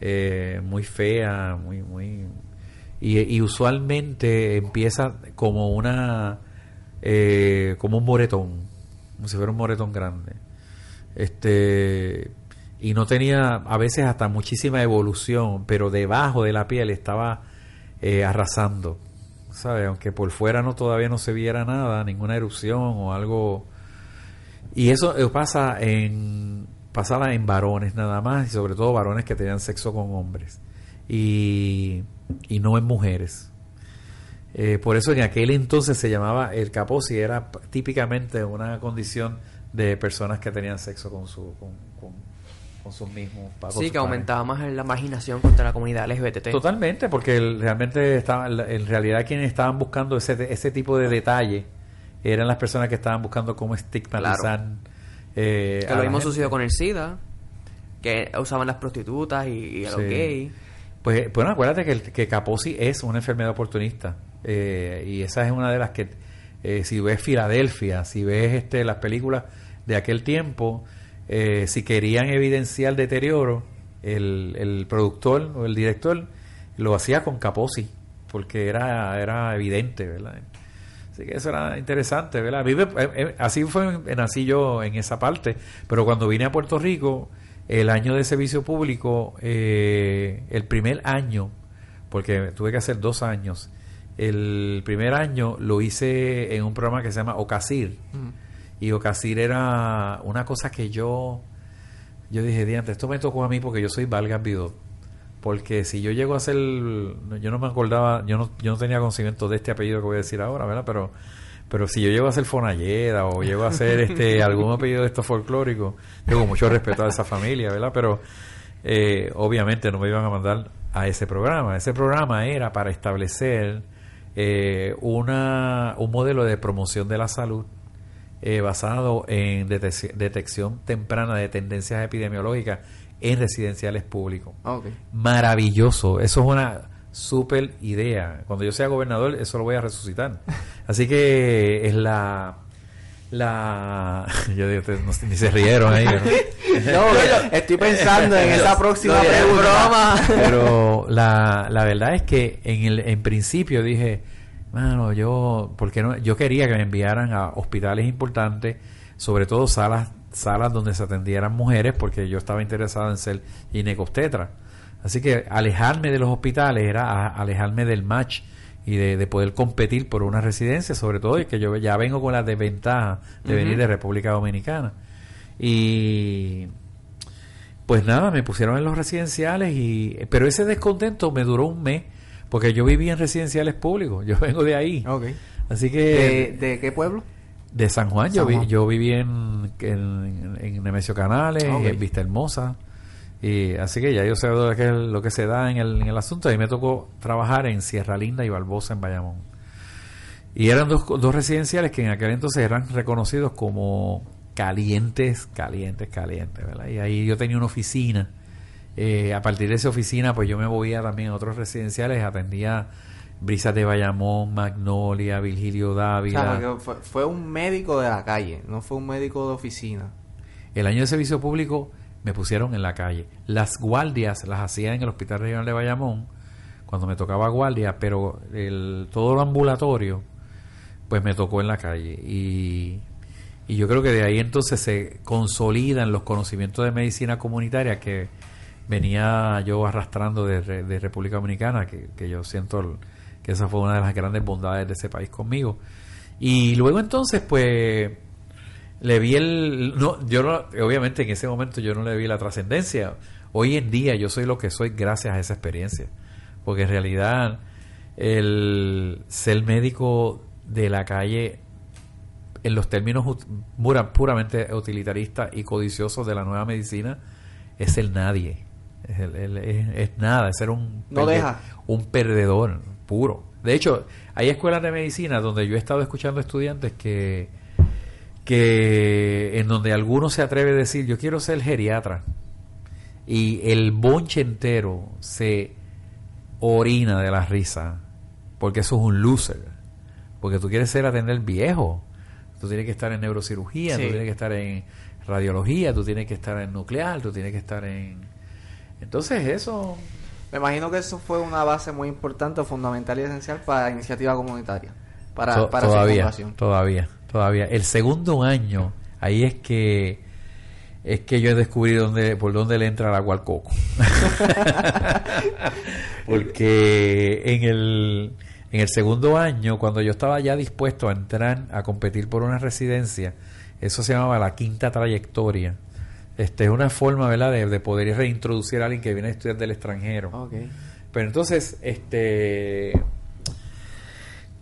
eh, muy fea, muy, muy y, usualmente empieza como una, eh, como un moretón, como si fuera un moretón grande. Este y no tenía a veces hasta muchísima evolución, pero debajo de la piel estaba eh, arrasando, ¿sabes? Aunque por fuera no todavía no se viera nada, ninguna erupción o algo y eso eh, pasa en pasaba en varones nada más y sobre todo varones que tenían sexo con hombres y, y no en mujeres. Eh, por eso en aquel entonces se llamaba el caposi era típicamente una condición de personas que tenían sexo con su con, con- con sus mismos con Sí, sus que aumentaba más la marginación contra la comunidad LGBT. Totalmente, porque el- realmente estaba, en realidad quienes estaban buscando ese, ese tipo de detalle eran las personas que estaban buscando cómo estigmatizar. eh, Que lo mismo sucedió con el SIDA, que usaban las prostitutas y, y a los Sí. gays. Pues bueno, acuérdate que, que Kaposi es una enfermedad oportunista eh, y esa es una de las que eh, si ves Filadelfia, si ves este las películas de aquel tiempo, si querían evidenciar deterioro, el, el productor o el director lo hacía con Kaposi porque era era evidente, ¿verdad? Así que eso era interesante, ¿verdad? A mí me- eh, eh, así fue, nací yo en esa parte, pero cuando vine a Puerto Rico, el año de servicio público, eh, el primer año, porque tuve que hacer dos años, el primer año lo hice en un programa que se llama Ocasir, Mm. y Ocasir era una cosa que yo, yo dije, diante, esto me tocó a mí porque yo soy Valgas Vidot. Porque si yo llego a ser, yo no me acordaba, yo no, yo no tenía conocimiento de este apellido que voy a decir ahora, ¿verdad? Pero, pero si yo llego a ser Fonalleda o llego a ser este (laughs) algún apellido de estos folclóricos, tengo mucho respeto a esa familia, ¿verdad? Pero eh, obviamente no me iban a mandar a ese programa. Ese programa era para establecer eh, una, un modelo de promoción de la salud eh, basado en detec- detección temprana de tendencias epidemiológicas en residenciales públicos. Ok. Maravilloso, eso es una super idea. Cuando yo sea gobernador, eso lo voy a resucitar. Así que es la. La. (laughs) Yo digo, ustedes no- ni se rieron ahí. ¿no? (laughs) Estoy pensando en esa próxima broma. Pero la, la verdad es que en, el, en principio dije, mano, yo, porque no? yo quería que me enviaran a hospitales importantes, sobre todo salas salas donde se atendieran mujeres porque yo estaba interesado en ser ginecobstetra. Así que alejarme de los hospitales era alejarme del match y de, poder competir por una residencia, sobre todo, y que yo ya vengo con la desventaja de venir de República Dominicana. Y pues nada, me pusieron en los residenciales, y pero ese descontento me duró un mes, porque yo vivía en residenciales públicos, (laughs) yo vengo de ahí. Así que... ¿De, qué pueblo? De San Juan, yo, Vi, yo viví en, en, Nemesio Canales, en Vista Hermosa. Y así que ya yo sé lo que, lo que se da en el, en el asunto. Y me tocó trabajar en Sierra Linda y Barbosa en Bayamón. Y eran dos, dos residenciales que en aquel entonces eran reconocidos como calientes, calientes, calientes, ¿verdad? Y ahí yo tenía una oficina. Eh, a partir de esa oficina, pues yo me movía también a otros residenciales, atendía Brisas de Bayamón, Magnolia, Virgilio Dávila. fue, fue, un médico de la calle, no fue un médico de oficina. El año de servicio público me pusieron en la calle. Las guardias las hacía en el Hospital Regional de Bayamón, cuando me tocaba guardia, pero el, todo lo ambulatorio, pues me tocó en la calle. Y, y yo creo que de ahí entonces se consolidan los conocimientos de medicina comunitaria que venía yo arrastrando de, de República Dominicana, que, que yo siento que esa fue una de las grandes bondades de ese país conmigo. Y luego entonces, pues le vi el no yo no, obviamente en ese momento yo no le vi la trascendencia hoy en día yo soy lo que soy gracias a esa experiencia porque en realidad el ser médico de la calle en los términos puramente utilitaristas y codiciosos de la nueva medicina es el nadie es, es, nada es ser un no deja. un perdedor puro. De hecho hay escuelas de medicina donde yo he estado escuchando estudiantes que que en donde alguno se atreve a decir yo quiero ser geriatra y el bonche entero se orina de la risa porque eso es un loser. Porque tú quieres ser atender viejo. Tú tienes que estar en neurocirugía tú tienes que estar en radiología tú tienes que estar en nuclear tú tienes que estar en entonces eso me imagino que eso fue una base muy importante fundamental y esencial para la iniciativa comunitaria para, para todavía, todavía todavía. El segundo año, ahí es que es que yo he descubierto dónde, por dónde le entra el agua al coco. (laughs) Porque en el, en el segundo año, cuando yo estaba ya dispuesto a entrar a competir por una residencia, eso se llamaba la quinta trayectoria. Este es una forma, ¿verdad?, de, poder reintroducir a alguien que viene a estudiar del extranjero. Pero entonces, este,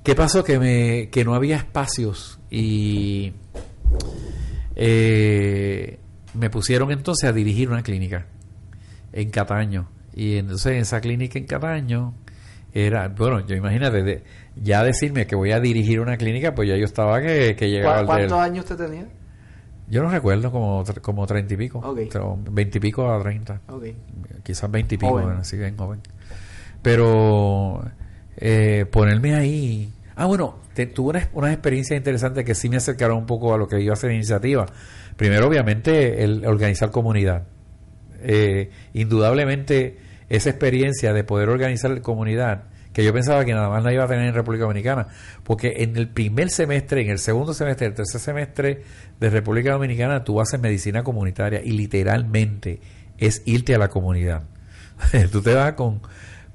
¿qué pasó? Que me, que no había espacios y eh, me pusieron entonces a dirigir una clínica en Cataño. Y entonces en esa clínica en Cataño era, bueno, yo imagínate, ya decirme que voy a dirigir una clínica, pues ya yo estaba que, que llegaba ¿Cuántos años usted tenía? Yo no recuerdo, como, como treinta y pico. Veinte y pico a treinta. Quizás veinte y pico, así bien joven. Pero eh, ponerme ahí Ah, bueno, tuve unas, experiencias interesantes que sí me acercaron un poco a lo que iba a ser iniciativa. Primero, obviamente, el organizar comunidad. Eh, indudablemente, esa experiencia de poder organizar comunidad, que yo pensaba que nada más la iba a tener en República Dominicana, porque en el primer semestre, en el segundo semestre, el tercer semestre de República Dominicana, tú haces medicina comunitaria y literalmente es irte a la comunidad. (laughs) tú te vas con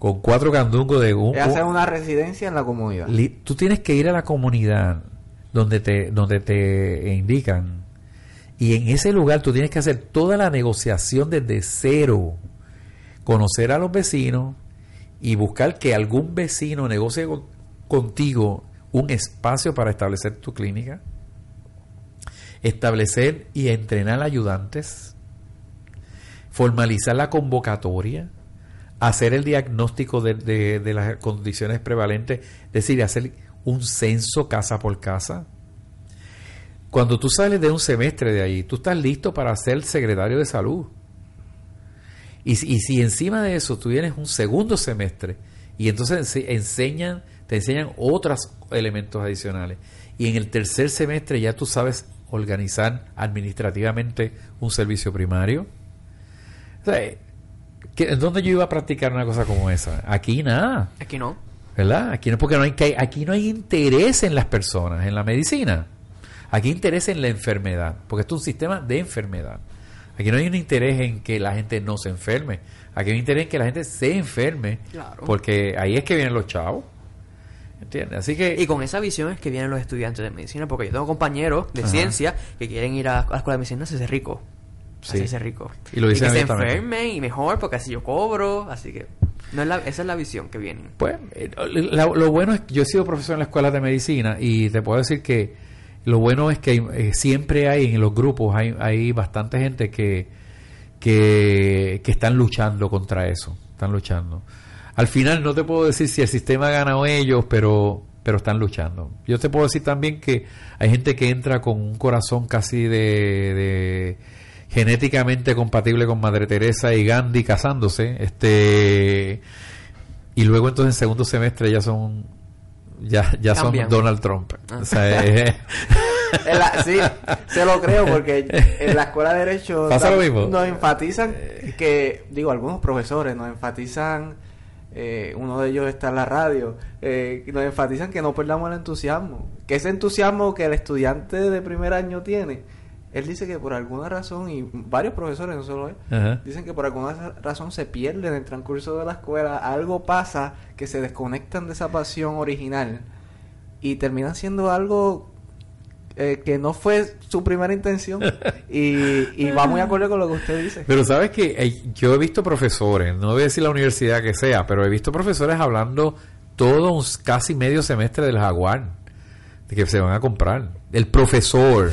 con cuatro candungos de un... hacer una residencia en la comunidad. tú tienes que ir a la comunidad donde te, donde te indican. Y en ese lugar tú tienes que hacer toda la negociación desde cero. Conocer a los vecinos y buscar que algún vecino negocie contigo un espacio para establecer tu clínica. Establecer y entrenar ayudantes. Formalizar la convocatoria hacer el diagnóstico de, las condiciones prevalentes, es decir, hacer un censo casa por casa. Cuando tú sales de un semestre de ahí, tú estás listo para ser secretario de salud. Y, si encima de eso tú tienes un segundo semestre y entonces enseñan, te enseñan otros elementos adicionales. Y en el tercer semestre ya tú sabes organizar administrativamente un servicio primario. O sea, ¿En dónde yo iba a practicar una cosa como esa? Aquí nada. Aquí no. ¿Verdad? Aquí no, porque no hay, aquí no hay interés en las personas, en la medicina. Aquí interés en la enfermedad, porque esto es un sistema de enfermedad. Aquí no hay un interés en que la gente no se enferme. Aquí hay un interés en que la gente se enferme, porque ahí es que vienen los chavos. ¿Entiendes? Así que... Y con esa visión es que vienen los estudiantes de medicina, porque yo tengo compañeros de ciencia que quieren ir a, la escuela de medicina a hacerse rico. Sí. Hacerse rico. Y lo dicen y que se enfermen y mejor, porque así yo cobro, así que... No es la, esa es la visión que viene. Pues, eh, lo bueno es que yo he sido profesor en la escuela de medicina y te puedo decir que lo bueno es que eh, siempre hay en los grupos, hay, hay bastante gente que, que, que están luchando contra eso, están luchando. Al final no te puedo decir si el sistema gana o ellos, pero, pero están luchando. Yo te puedo decir también que hay gente que entra con un corazón casi de genéticamente compatible con Madre Teresa y Gandhi casándose, este y luego entonces en segundo semestre ya son ya ya son Donald Trump. Ah. O sea, (laughs) sí, se lo creo porque en la escuela de derecho (laughs) nos enfatizan que digo algunos profesores nos enfatizan eh, uno de ellos está en la radio, eh, nos enfatizan que no perdamos el entusiasmo, que ese entusiasmo que el estudiante de primer año tiene, él dice que por alguna razón, y varios profesores, no solo él, dicen que por alguna razón se pierde en el transcurso de la escuela, algo pasa que se desconectan de esa pasión original y terminan siendo algo eh, que no fue su primera intención (laughs) y, va muy acorde con lo que usted dice. Pero sabes que yo he visto profesores, no voy a decir la universidad que sea, pero he visto profesores hablando todo un casi medio semestre del jaguar, de que se van a comprar. El profesor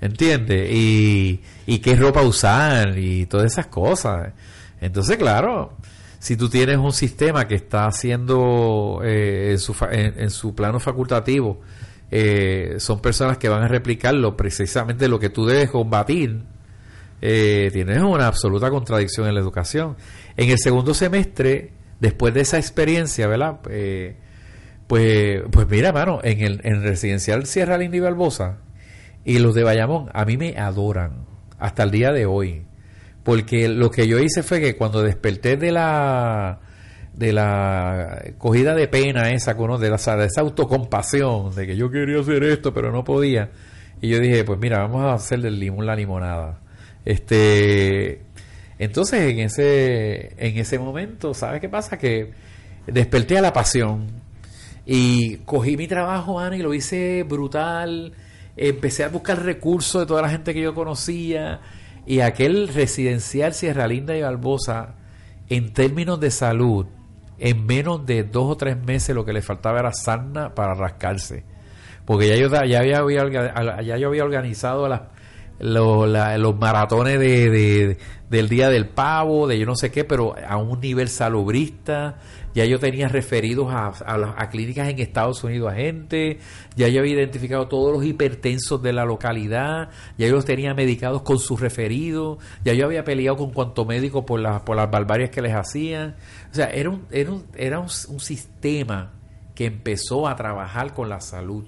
¿entiendes? Y, y qué ropa usar y todas esas cosas. Entonces, claro, si tú tienes un sistema que está haciendo eh, en, su, en, su plano facultativo, eh, son personas que van a replicarlo precisamente lo que tú debes combatir, eh, tienes una absoluta contradicción en la educación. En el segundo semestre, después de esa experiencia, ¿verdad? pues, pues mira, mano, en el, en residencial Sierra Linda y Barbosa, y los de Bayamón a mí me adoran hasta el día de hoy. Porque lo que yo hice fue que cuando desperté de la de la cogida de pena esa, de, la, de esa autocompasión, de que yo quería hacer esto pero no podía, y yo dije, pues mira, vamos a hacer del limón la limonada. Este, entonces en ese, en ese momento, ¿sabes qué pasa? Que desperté a la pasión y cogí mi trabajo, Ana, y lo hice brutal empecé a buscar recursos de toda la gente que yo conocía y aquel residencial Sierra Linda y Barbosa, en términos de salud, en menos de dos o tres meses lo que le faltaba era sarna para rascarse. Porque ya yo, ya había, ya yo había organizado las, los, maratones de, del Día del Pavo, de yo no sé qué, pero a un nivel salubrista ya yo tenía referidos a, a, clínicas en Estados Unidos a gente, ya yo había identificado todos los hipertensos de la localidad, ya yo los tenía medicados con sus referidos, ya yo había peleado con cuanto médico por, por las barbarias que les hacían. O sea, era un, era, un, era un, sistema que empezó a trabajar con la salud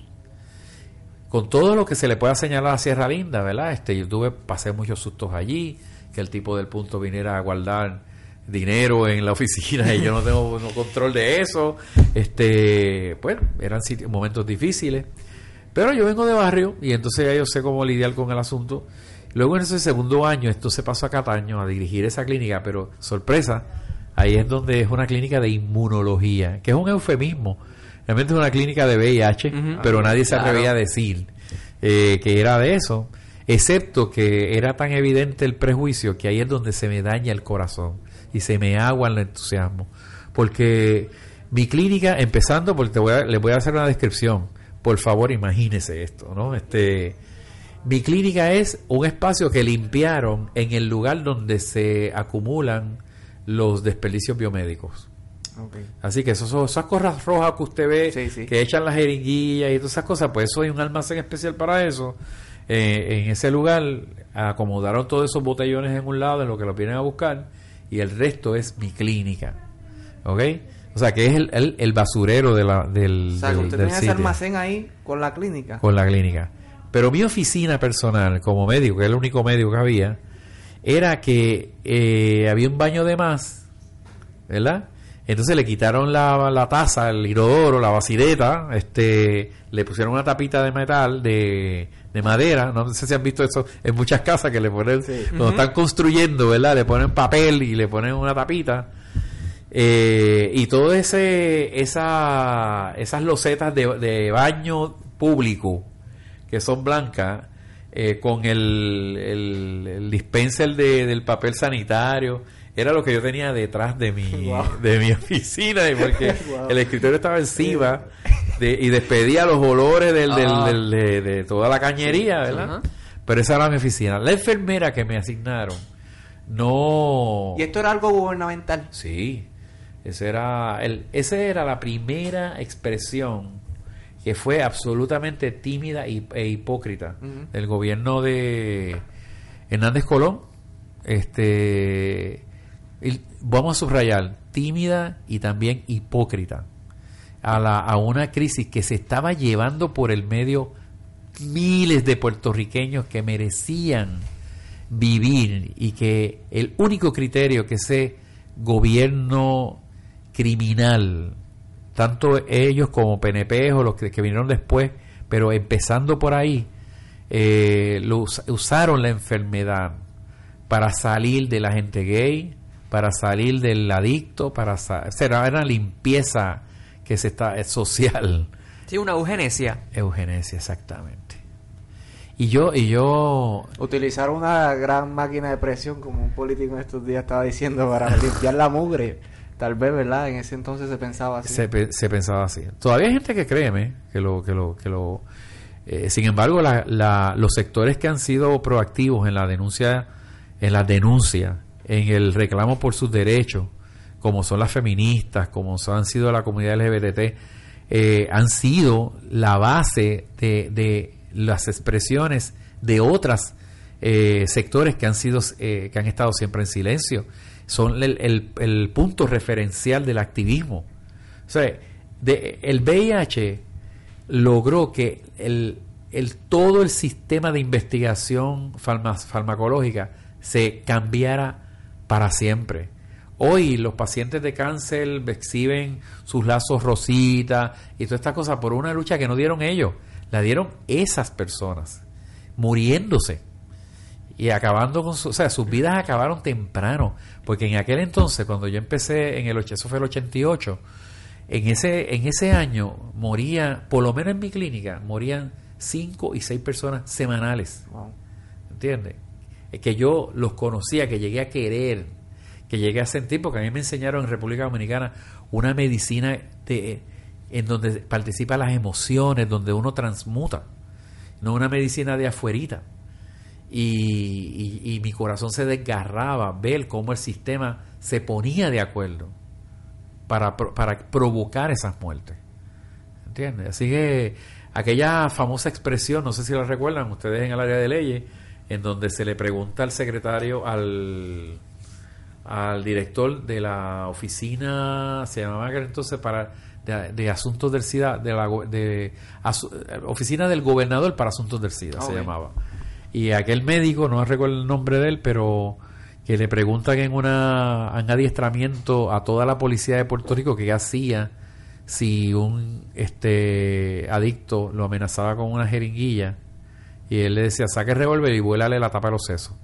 con todo lo que se le pueda señalar a Sierra Linda, ¿verdad? Este, yo tuve, pasé muchos sustos allí, que el tipo del punto viniera a guardar dinero en la oficina y yo no tengo (laughs) control de eso. Este, bueno, eran momentos difíciles. Pero yo vengo de barrio y entonces ya yo sé cómo lidiar con el asunto. Luego en ese segundo año, esto se pasó a Cataño a dirigir esa clínica, pero sorpresa, ahí es donde es una clínica de inmunología, que es un eufemismo. Realmente es una clínica de VIH, pero nadie se atrevía a decir eh, que era de eso, excepto que era tan evidente el prejuicio que ahí es donde se me daña el corazón y se me agua el entusiasmo. Porque mi clínica, empezando, porque te voy a, les voy a hacer una descripción. Por favor, imagínese esto, ¿no? Este, mi clínica es un espacio que limpiaron en el lugar donde se acumulan los desperdicios biomédicos. Así que esos, esas cosas rojas que usted ve, que echan las jeringuillas y todas esas cosas, pues eso hay un almacén especial para eso. Eh, en ese lugar acomodaron todos esos botellones en un lado en lo que lo vienen a buscar y el resto es mi clínica. ¿Ok? O sea, que es el, el, basurero de la, del. O sea, que usted tenía ese almacén ahí con la clínica. Con la clínica. Pero mi oficina personal, como médico, que es el único médico que había, era que eh, había un baño de más, ¿verdad? Entonces le quitaron la, la taza, el inodoro, la vasideta, este, le pusieron una tapita de metal, de, de madera, no sé si han visto eso en muchas casas que le ponen, cuando están construyendo, ¿verdad? Le ponen papel y le ponen una tapita. Eh, y todo ese, esa, esas losetas de, de baño público que son blancas, eh, con el, el, dispenser de, del papel sanitario, era lo que yo tenía detrás de mi, (laughs) de mi oficina, porque (laughs) el escritorio estaba encima (laughs) y despedía los olores del, del, de, toda la cañería, ¿verdad? Pero esa era mi oficina. La enfermera que me asignaron, no... ¿Y esto era algo gubernamental? Sí. Ese era, el, esa era la primera expresión que fue absolutamente tímida e hipócrita del gobierno de Hernández Colón. Este, vamos a subrayar, tímida y también hipócrita. A, la, a una crisis que se estaba llevando por el medio miles de puertorriqueños que merecían vivir y que el único criterio que ese gobierno criminal, tanto ellos como PNP o los que, vinieron después, pero empezando por ahí, eh, usaron la enfermedad para salir de la gente gay, para salir del adicto, para era una limpieza que se está social. Sí, una eugenesia. Eugenesia, exactamente. Y yo, y yo... Utilizar una gran máquina de presión, como un político en estos días estaba diciendo, para (laughs) limpiar la mugre. Tal vez, ¿verdad? En ese entonces se pensaba así. Se, se pensaba así. Todavía hay gente que créeme que lo... Que lo, que lo eh, sin embargo, la, los sectores que han sido proactivos en la denuncia, en la denuncia en el reclamo por sus derechos, como son las feministas, como han sido la comunidad LGBT, eh, han sido la base de, de las expresiones de otros eh, sectores que han sido eh, que han estado siempre en silencio. Son el, el, punto referencial del activismo. O sea el VIH logró que el, el todo el sistema de investigación farmacológica se cambiara para siempre. Hoy los pacientes de cáncer exhiben sus lazos rositas y toda esta cosa por una lucha que no dieron ellos, la dieron esas personas, muriéndose y acabando con su, o sea, sus vidas acabaron temprano, porque en aquel entonces, cuando yo empecé en el, eso fue el 88, en ese, en ese año moría, por lo menos en mi clínica, morían cinco y seis personas semanales. ¿Entiendes? Que yo los conocía, que llegué a querer, que llegué a sentir, porque a mí me enseñaron en República Dominicana una medicina en donde participan las emociones, donde uno transmuta, no una medicina de afuerita. Y, y, mi corazón se desgarraba ver cómo el sistema se ponía de acuerdo para, para provocar esas muertes. ¿Entiendes? Así que aquella famosa expresión, no sé si la recuerdan ustedes en el área de leyes, en donde se le pregunta al secretario, al, al director de la oficina, se llamaba entonces para de, asuntos del SIDA, de la de, oficina del gobernador para asuntos del SIDA, se llamaba. Y aquel médico, no recuerdo el nombre de él, pero que le preguntan en una un adiestramiento a toda la policía de Puerto Rico que hacía si un este adicto lo amenazaba con una jeringuilla y él le decía, saque el revólver y vuélale la tapa a los sesos.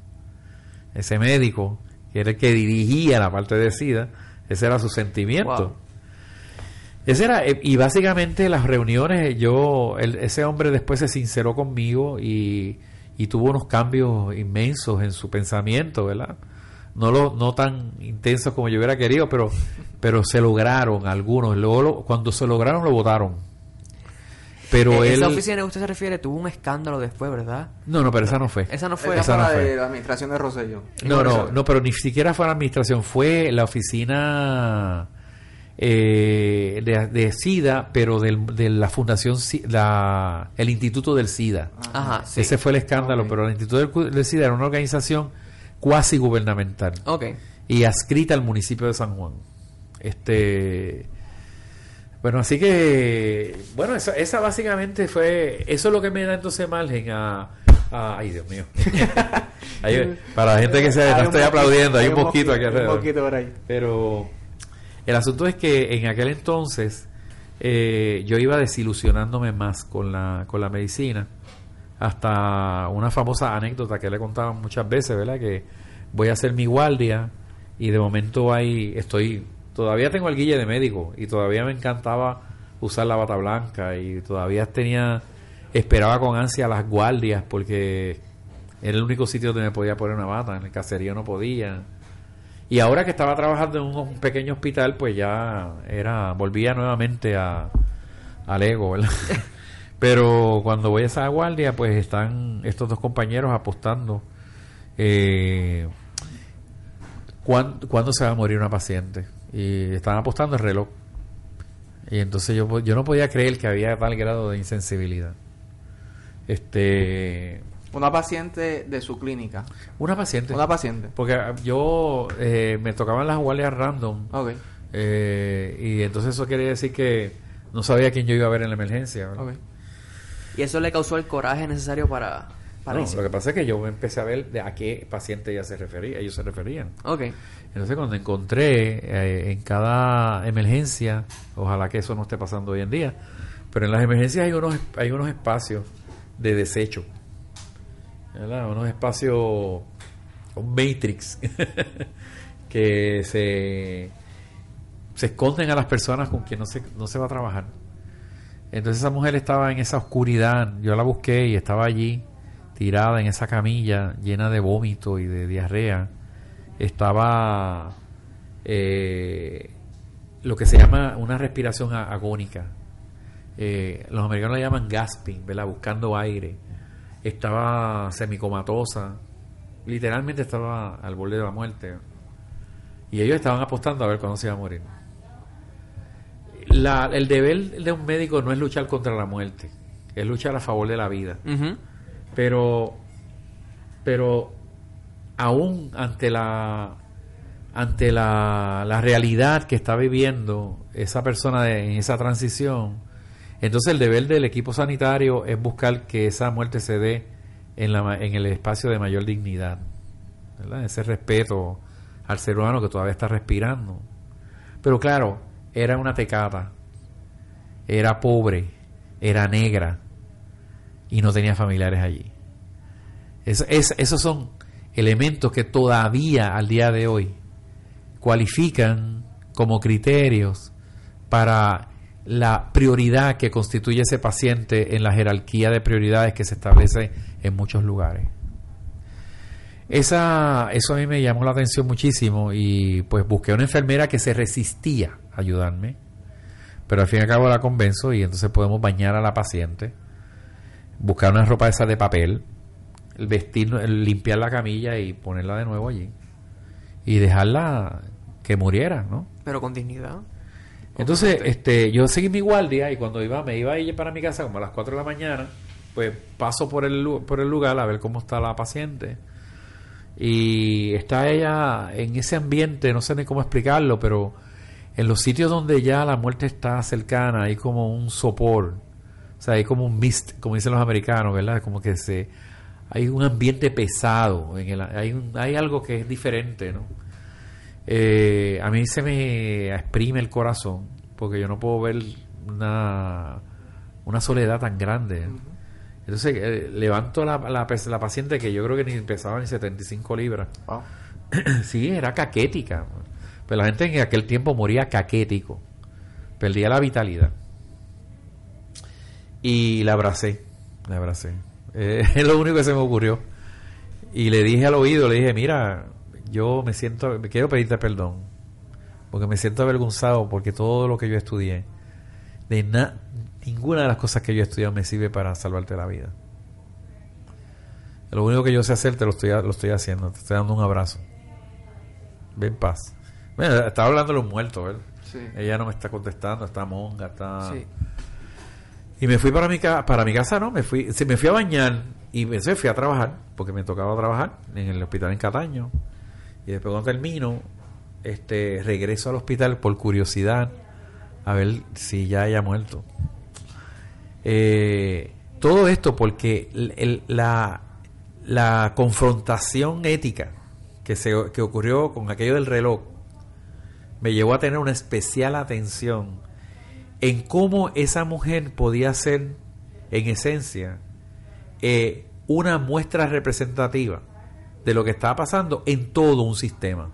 Ese médico, que era el que dirigía la parte de SIDA, ese era su sentimiento. Ese era, eh, y básicamente las reuniones, yo, ese hombre después se sinceró conmigo y, y, tuvo unos cambios inmensos en su pensamiento, ¿verdad? No, lo, no tan intensos como yo hubiera querido, pero, pero se lograron algunos. Luego, cuando se lograron, lo votaron pero eh, Esa oficina que usted se refiere tuvo un escándalo después, ¿verdad? No, no, pero esa no fue. Esa no fue. Esa no fue. de la administración de Rosselló. No, no, no, pero ni siquiera fue la administración, fue la oficina eh, de, SIDA, pero de la fundación, la, el Instituto del SIDA. Ah. Ajá, Ese fue el escándalo, pero el Instituto del, SIDA era una organización cuasi gubernamental. Ok. Y adscrita al municipio de San Juan. Este bueno, así que, bueno, esa, esa básicamente fue, eso es lo que me da entonces margen a, ay Dios mío. (laughs) para la gente que se no estoy aplaudiendo, hay, un, mosquito aquí alrededor. Un por ahí. Pero El asunto es que en aquel entonces eh, yo iba desilusionándome más con la, con la medicina. Hasta una famosa anécdota que le contaba muchas veces, ¿verdad? Que voy a hacer mi guardia y de momento ahí estoy, todavía tengo el guille de médico y todavía me encantaba usar la bata blanca y todavía tenía, esperaba con ansia las guardias porque era el único sitio donde me podía poner una bata, en el caserío no podía. Y ahora que estaba trabajando en un, pequeño hospital, pues ya era, volvía nuevamente a, al ego, ¿verdad? (laughs) Pero cuando voy a esa guardia, pues están estos dos compañeros apostando. Eh, ¿cuándo, se va a morir una paciente? Y estaban apostando el reloj. Y entonces yo, yo no podía creer que había tal grado de insensibilidad. Este. Una paciente de su clínica. Una paciente. Una paciente. Porque yo eh, me tocaban las guardias random. Ok. Eh, y entonces eso quería decir que no sabía quién yo iba a ver en la emergencia. Y eso le causó el coraje necesario para no, lo que pasa es que yo empecé a ver de a qué paciente ella se refería, ellos se referían. Ok. Entonces cuando encontré eh, en cada emergencia, ojalá que eso no esté pasando hoy en día, pero en las emergencias hay unos hay unos espacios de desecho, ¿verdad? unos espacios, un matrix (laughs) que se se esconden a las personas con quien no se, no se va a trabajar. Entonces esa mujer estaba en esa oscuridad, yo la busqué y estaba allí tirada en esa camilla llena de vómito y de diarrea, estaba eh, lo que se llama una respiración agónica. Eh, los americanos le llaman gasping, ¿verdad? buscando aire. Estaba semicomatosa, literalmente estaba al borde de la muerte. Y ellos estaban apostando a ver cuándo se iba a morir. el deber de un médico no es luchar contra la muerte, es luchar a favor de la vida. Pero, pero aún ante la ante la, la realidad que está viviendo esa persona en esa transición, entonces el deber del equipo sanitario es buscar que esa muerte se dé en, la, en el espacio de mayor dignidad, ese respeto al ser humano que todavía está respirando. Pero claro, era una tecata, era pobre, era negra, y no tenía familiares allí. Es, esos son elementos que todavía al día de hoy cualifican como criterios para la prioridad que constituye ese paciente en la jerarquía de prioridades que se establece en muchos lugares. Esa, eso a mí me llamó la atención muchísimo y pues busqué una enfermera que se resistía a ayudarme, pero al fin y al cabo la convenzo y entonces podemos bañar a la paciente buscar una ropa esa de papel, el vestir, limpiar la camilla y ponerla de nuevo allí y dejarla que muriera, ¿no? Pero con dignidad. Entonces, este, yo seguí mi guardia y cuando iba, me iba a ir para mi casa como a las 4 de la mañana, pues paso por el, por el lugar a ver cómo está la paciente. Y está ella en ese ambiente, no sé ni cómo explicarlo, pero en los sitios donde ya la muerte está cercana hay como un sopor o sea, hay como un mist, como dicen los americanos, ¿verdad? Como que se hay un ambiente pesado, en el, hay, hay algo que es diferente, ¿no? Eh, a mí se me exprime el corazón porque yo no puedo ver una, una soledad tan grande. Entonces eh, levanto la, la, la, paciente que yo creo que ni pesaba ni 75 libras. (clears throat) sí, era caquética. Pero la gente en aquel tiempo moría caquético. Perdía la vitalidad. Y la abracé, la abracé. Eh, (laughs) es lo único que se me ocurrió. Y le dije al oído, le dije, mira, yo me siento, me quiero pedirte perdón, porque me siento avergonzado porque todo lo que yo estudié, de ninguna de las cosas que yo he estudiado me sirve para salvarte la vida. Lo único que yo sé hacer te lo estoy, lo estoy haciendo, te estoy dando un abrazo. Ven paz. Bueno, estaba hablando de los muertos, ¿verdad? Ella no me está contestando, está monga, está... Y me fui para mi, para mi casa, ¿no? Me fui, se me fui a bañar y me fui a trabajar, porque me tocaba trabajar en el hospital en Cataño. Y después cuando termino, este, regreso al hospital por curiosidad a ver si ya haya muerto. Eh, todo esto porque la, la confrontación ética que, se, que ocurrió con aquello del reloj me llevó a tener una especial atención en cómo esa mujer podía ser, en esencia, eh, una muestra representativa de lo que estaba pasando en todo un sistema.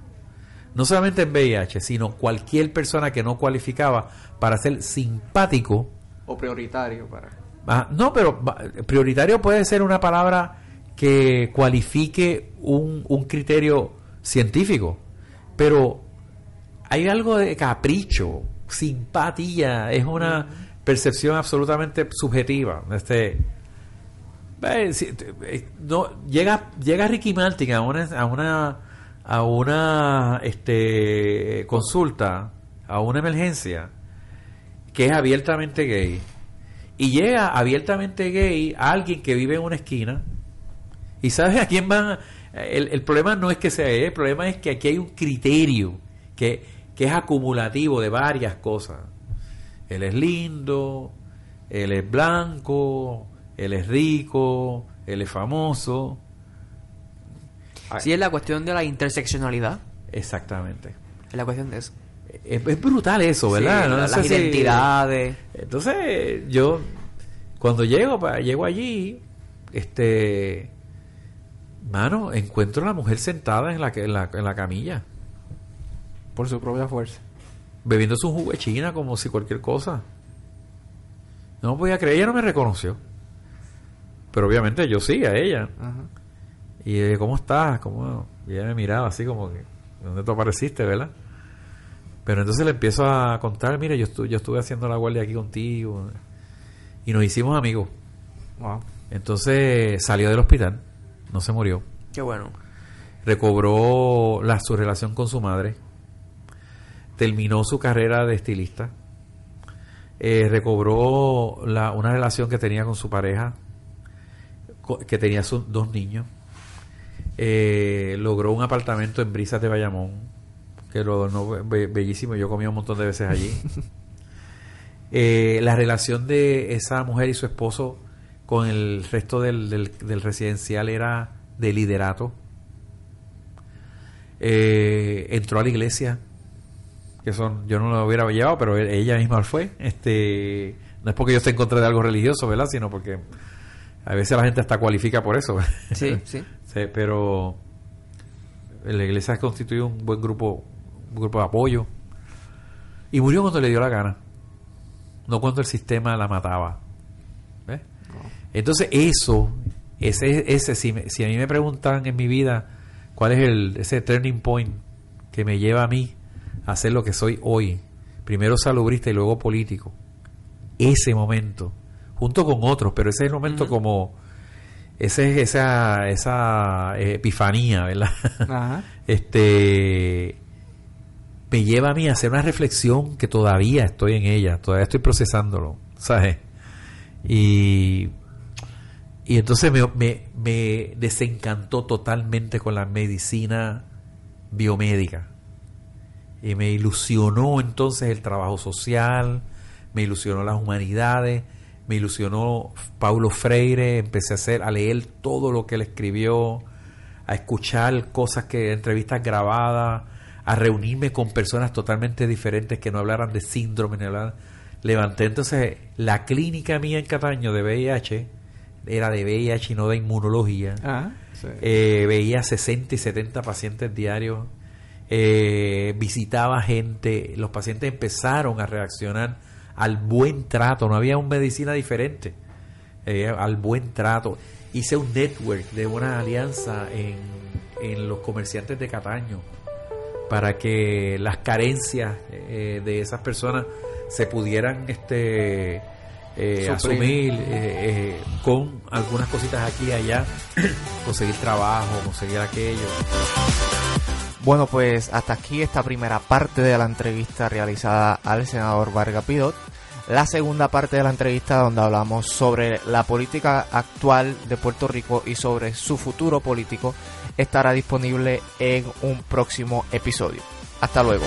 No solamente en VIH, sino cualquier persona que no cualificaba para ser simpático. O prioritario para. Ah, no, pero prioritario puede ser una palabra que cualifique un, un criterio científico. Pero hay algo de capricho, simpatía, es una percepción absolutamente subjetiva. Este, eh, no, llega, llega Ricky Martin a una, a una, a una este, consulta, a una emergencia, que es abiertamente gay. Y llega abiertamente gay a alguien que vive en una esquina. ¿Y sabes a quién va? El, el problema no es que sea él, el problema es que aquí hay un criterio que, que es acumulativo de varias cosas. Él es lindo, él es blanco, él es rico, él es famoso. Sí, es la cuestión de la interseccionalidad. Exactamente. Es la cuestión de eso. Es, brutal eso, ¿verdad? las identidades. Entonces, yo, cuando llego, llego allí, este, mano, encuentro a la mujer sentada en la, en la, en la camilla. Por su propia fuerza. Bebiendo su jugo de china como si cualquier cosa. No podía creer, ella no me reconoció. Pero obviamente yo sí, a ella. Y ¿cómo estás? ¿Cómo? Y ella me miraba así como que, ¿dónde tú apareciste, verdad? Pero entonces le empiezo a contar, mire, yo, yo estuve haciendo la guardia aquí contigo. Y nos hicimos amigos. Entonces salió del hospital, no se murió. Qué bueno. Recobró la, su relación con su madre. Terminó su carrera de estilista. Eh, recobró la, una relación que tenía con su pareja que tenía sus dos niños. Eh, logró un apartamento en Brisas de Bayamón, que lo adornó bellísimo. Yo comí un montón de veces allí. (laughs) Eh, la relación de esa mujer y su esposo con el resto del, del, residencial era de liderato. Entró a la iglesia, que son, yo no lo hubiera llevado, pero ella misma fue. Este, no es porque yo esté en contra de algo religioso, ¿verdad? Sino porque a veces la gente hasta cualifica por eso. (laughs) Sí, sí. pero la iglesia constituyó un buen grupo, un grupo de apoyo. Y murió cuando le dio la gana. No cuando el sistema la mataba. Entonces eso, ese, ese si, si a mí me preguntan en mi vida cuál es el, ese turning point que me lleva a mí a ser lo que soy hoy, primero salubrista y luego político, ese momento junto con otros, pero ese es el momento como ese esa esa epifanía, ¿verdad? (laughs) este me lleva a mí a hacer una reflexión que todavía estoy en ella, todavía estoy procesándolo, ¿sabes? Y y entonces me, me, me desencantó totalmente con la medicina biomédica. Y me ilusionó entonces el trabajo social, me ilusionó las humanidades, me ilusionó Paulo Freire, empecé a hacer, a leer todo lo que él escribió, a escuchar cosas que, entrevistas grabadas, a reunirme con personas totalmente diferentes que no hablaran de síndrome, ni hablaran. Levanté entonces la clínica mía en Cataño de VIH, era de VIH y no de inmunología. Ah, eh, veía 60 y 70 pacientes diarios, eh, visitaba gente, los pacientes empezaron a reaccionar al buen trato, no había una medicina diferente, eh, al buen trato. Hice un network de una alianza en, en los comerciantes de Cataño para que las carencias eh, de esas personas se pudieran este eh, asumir con algunas cositas aquí y allá, (clears throat) conseguir trabajo, conseguir aquello. Bueno, pues hasta aquí esta primera parte de la entrevista realizada al senador Vargas Pidot. La segunda parte de la entrevista donde hablamos sobre la política actual de Puerto Rico y sobre su futuro político estará disponible en un próximo episodio. Hasta luego.